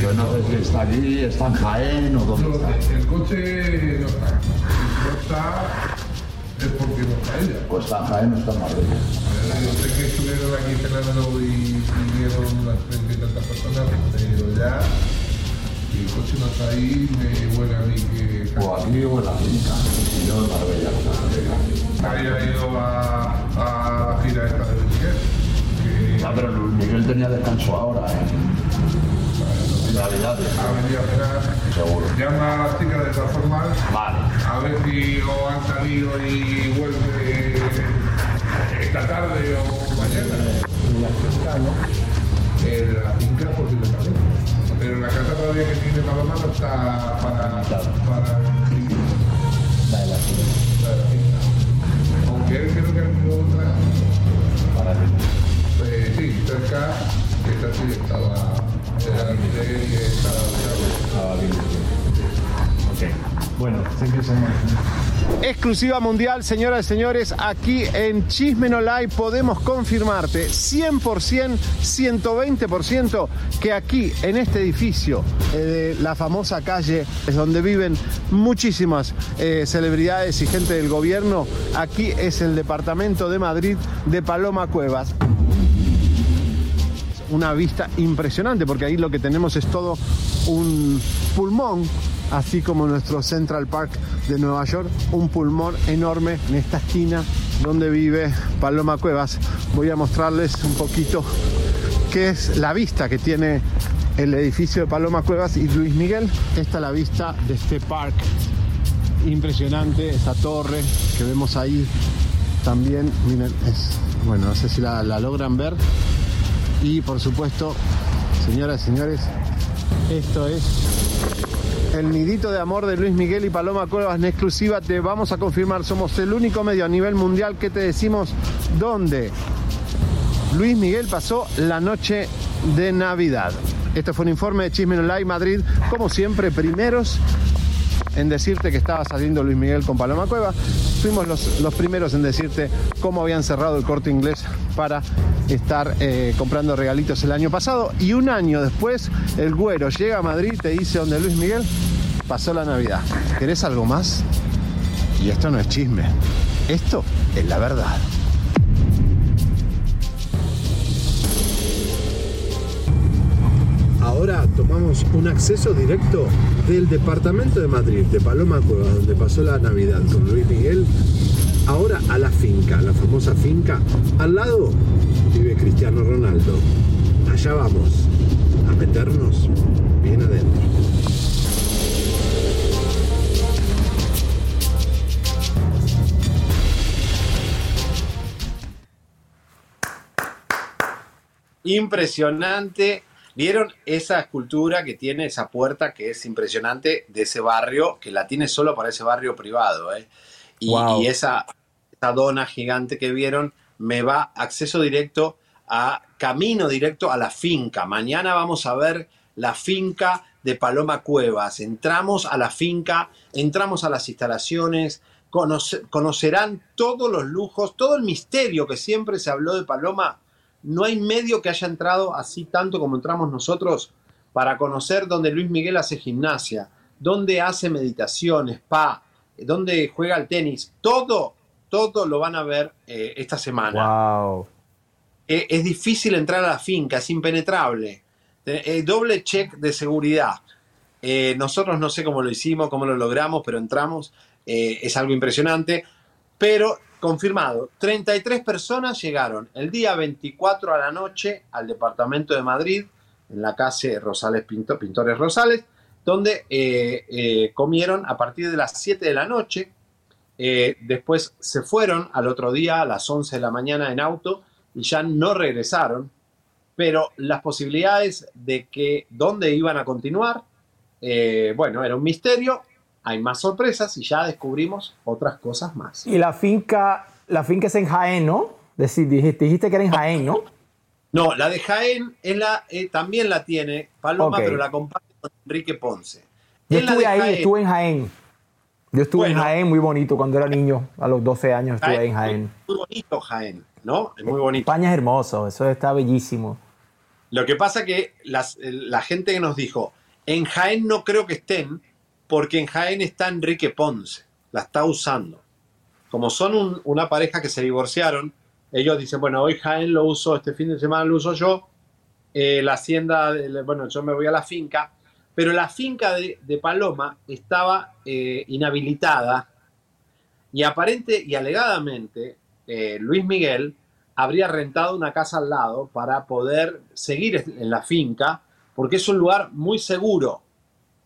Yo no sé si está allí, está en Jaén o dónde está. El coche no está. No está es porque no está ella. Pues está en Jaén o está en Madrid. Yo sé que estuvieron aquí cenando y vinieron unas treinta y tantas personas, pero ya si el coche no está ahí, me huele a mí que... O aquí o en la finca. Y yo en Marbella. Había ido a, a la gira esta de Miguel. Ah, pero Miguel tenía descanso ahora, ¿eh? Navidades. Ha venido a. Seguro. Llama a las chicas de todas formas. Vale. A ver si o han salido y vuelve esta tarde o mañana. La ¿no? En la finca posiblemente. Pero en la casa todavía que tiene Paloma no está para... para La de la finca. la de la finca. Aunque él creo que ha tenido otra... Para Eh, sí, cerca, que esta sí estaba... Exclusiva mundial, señoras y señores, aquí en Chismenolay podemos confirmarte 100%, 120% que aquí en este edificio eh, de la famosa calle es donde viven muchísimas eh, celebridades y gente del gobierno, aquí es el departamento de Madrid de Paloma Cuevas una vista impresionante porque ahí lo que tenemos es todo un pulmón, así como nuestro Central Park de Nueva York, un pulmón enorme en esta esquina donde vive Paloma Cuevas. Voy a mostrarles un poquito qué es la vista que tiene el edificio de Paloma Cuevas y Luis Miguel. Esta es la vista de este park impresionante, esa torre que vemos ahí también, miren, es, bueno, no sé si la logran ver, y por supuesto Señoras y señores, esto es el nidito de amor de Luis Miguel y Paloma Cuevas en exclusiva. Te vamos a confirmar, somos el único medio a nivel mundial que te decimos dónde Luis Miguel pasó la noche de Navidad. Este fue un informe de Chisme Live Madrid, como siempre, primeros en decirte que estaba saliendo Luis Miguel con Paloma Cueva. Fuimos los, los primeros en decirte cómo habían cerrado el corte inglés para estar eh, comprando regalitos el año pasado. Y un año después, el güero llega a Madrid te dice donde Luis Miguel pasó la Navidad. ¿Querés algo más? Y esto no es chisme. Esto es la verdad. Ahora tomamos un acceso directo del departamento de Madrid, de Paloma Cueva, donde pasó la Navidad con Luis Miguel, ahora a la finca, la famosa finca. Al lado vive Cristiano Ronaldo. Allá vamos, a meternos bien adentro. Impresionante. ¿Vieron esa escultura que tiene esa puerta que es impresionante de ese barrio, que la tiene solo para ese barrio privado? ¿eh? Y, Wow. y esa, esa dona gigante que vieron me va acceso directo a camino directo a la finca. Mañana vamos a ver la finca de Paloma Cuevas. Entramos a la finca, entramos a las instalaciones, conoce- conocerán todos los lujos, todo el misterio que siempre se habló de Paloma. No hay medio que haya entrado así tanto como entramos nosotros para conocer donde Luis Miguel hace gimnasia, donde hace meditación, spa, donde juega al tenis. Todo, todo lo van a ver eh, esta semana. Wow. Eh, es difícil entrar a la finca, es impenetrable. Eh, doble check de seguridad. Eh, nosotros no sé cómo lo hicimos, cómo lo logramos, pero entramos. Eh, es algo impresionante. Pero confirmado, 33 personas llegaron el día 24 a la noche al departamento de Madrid, en la calle Rosales Pinto- Pintores Rosales, donde eh, eh, comieron a partir de las 7 de la noche. Eh, después se fueron al otro día a las 11 de la mañana en auto y ya no regresaron. Pero las posibilidades de que dónde iban a continuar, bueno, era un misterio. Hay más sorpresas y ya descubrimos otras cosas más. Y la finca, la finca es en Jaén, ¿no? Decir, dijiste, dijiste que era en Jaén, ¿no? No, la de Jaén es la, eh, también la tiene Paloma, pero la comparte con Enrique Ponce. Yo En estuve ahí, Jaén- estuve en Jaén. Yo estuve en. Jaén, muy bonito, cuando era niño, a los 12 años estuve ahí en Jaén. Muy bonito Jaén, ¿no? Es muy bonito. España es hermoso, eso está bellísimo. Lo que pasa que las- la gente que nos dijo, en Jaén no creo que estén, porque en Jaén está Enrique Ponce, la está usando. Como son un- una pareja que se divorciaron, ellos dicen, bueno, hoy Jaén lo uso, este fin de semana lo uso yo, eh, la hacienda, bueno, yo me voy a la finca, pero la finca de, de Paloma estaba eh, inhabilitada y aparente y alegadamente eh, Luis Miguel habría rentado una casa al lado para poder seguir en la finca, porque es un lugar muy seguro,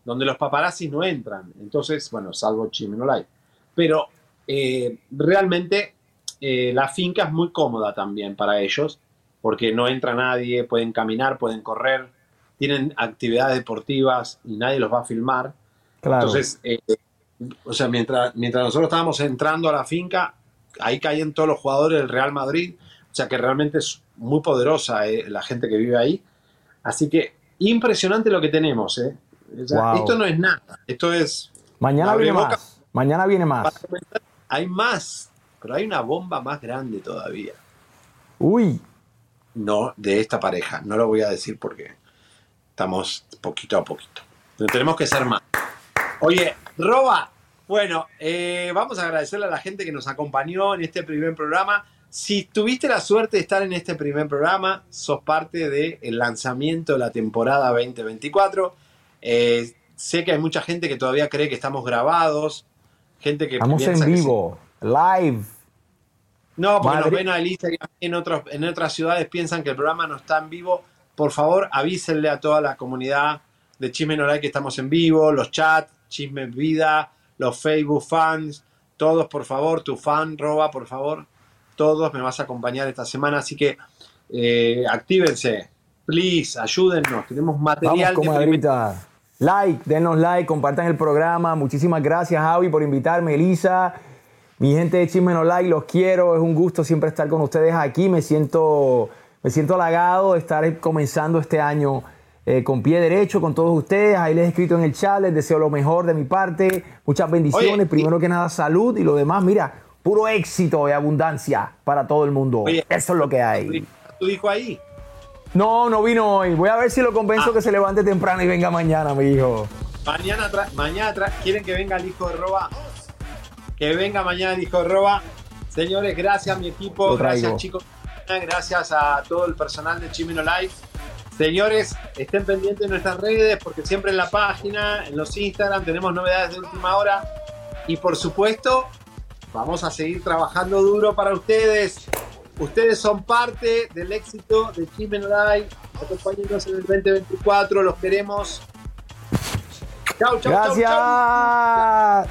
donde los paparazzis no entran. Entonces, bueno, salvo Chimenolay. Pero eh, realmente eh, la finca es muy cómoda también para ellos, porque no entra nadie, pueden caminar, pueden correr, tienen actividades deportivas y nadie los va a filmar. Claro. Entonces, eh, o sea, mientras, mientras nosotros estábamos entrando a la finca, ahí caían todos los jugadores del Real Madrid, o sea que realmente es muy poderosa eh, la gente que vive ahí. Así que impresionante lo que tenemos. eh. O sea, Wow. Esto no es nada, esto es... Mañana viene boca. más. Mañana viene más. Hay más, pero hay una bomba más grande todavía. Uy, No de esta pareja, no lo voy a decir porque estamos poquito a poquito. Pero tenemos que ser más. Oye, Roba, bueno, eh, vamos a agradecerle a la gente que nos acompañó en este primer programa. Si tuviste la suerte de estar en este primer programa, sos parte del lanzamiento de la temporada 2024. Eh, sé que hay mucha gente que todavía cree que estamos grabados, gente que estamos piensa en sí. vivo, live. No, porque nos ven a mí en, otros, en otras ciudades piensan que el programa no está en vivo. Por favor, avísenle a toda la comunidad de Chisme No Like que estamos en vivo, los chats, Chisme Vida, los Facebook fans, todos, por favor, tu fan, Roba, por favor, todos me vas a acompañar esta semana, así que eh, actívense, Please, ayúdennos. Tenemos material Vamos, de. Like, denos like, compartan el programa. Muchísimas gracias, Javi, por invitarme. Elisa, mi gente de Chisme No Like, los quiero. Es un gusto siempre estar con ustedes aquí. Me siento, me siento halagado de estar comenzando este año eh, con pie derecho con todos ustedes. Ahí les he escrito en el chat, les deseo lo mejor de mi parte. Muchas bendiciones. Oye, Primero que nada, salud y lo demás, mira, puro éxito y abundancia para todo el mundo. Oye, Eso es lo que hay. Tu hijo ahí. No, no vino hoy. Voy a ver si lo convenzo que se levante temprano y venga mañana, mi hijo. Mañana, mañana quieren que venga el hijo de Roba. Que venga mañana el hijo de Roba. Señores, gracias a mi equipo, gracias chicos, gracias a todo el personal de Chimeno Live. Señores, estén pendientes de nuestras redes porque siempre en la página, en los Instagram tenemos novedades de última hora. Y por supuesto, vamos a seguir trabajando duro para ustedes. Ustedes son parte del éxito de Chimeno Live. Acompáñenos en el 2024, los queremos. Chau, chau, chau, chau. Gracias.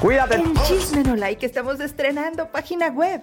Cuídate. En Chisme No Like estamos estrenando página web.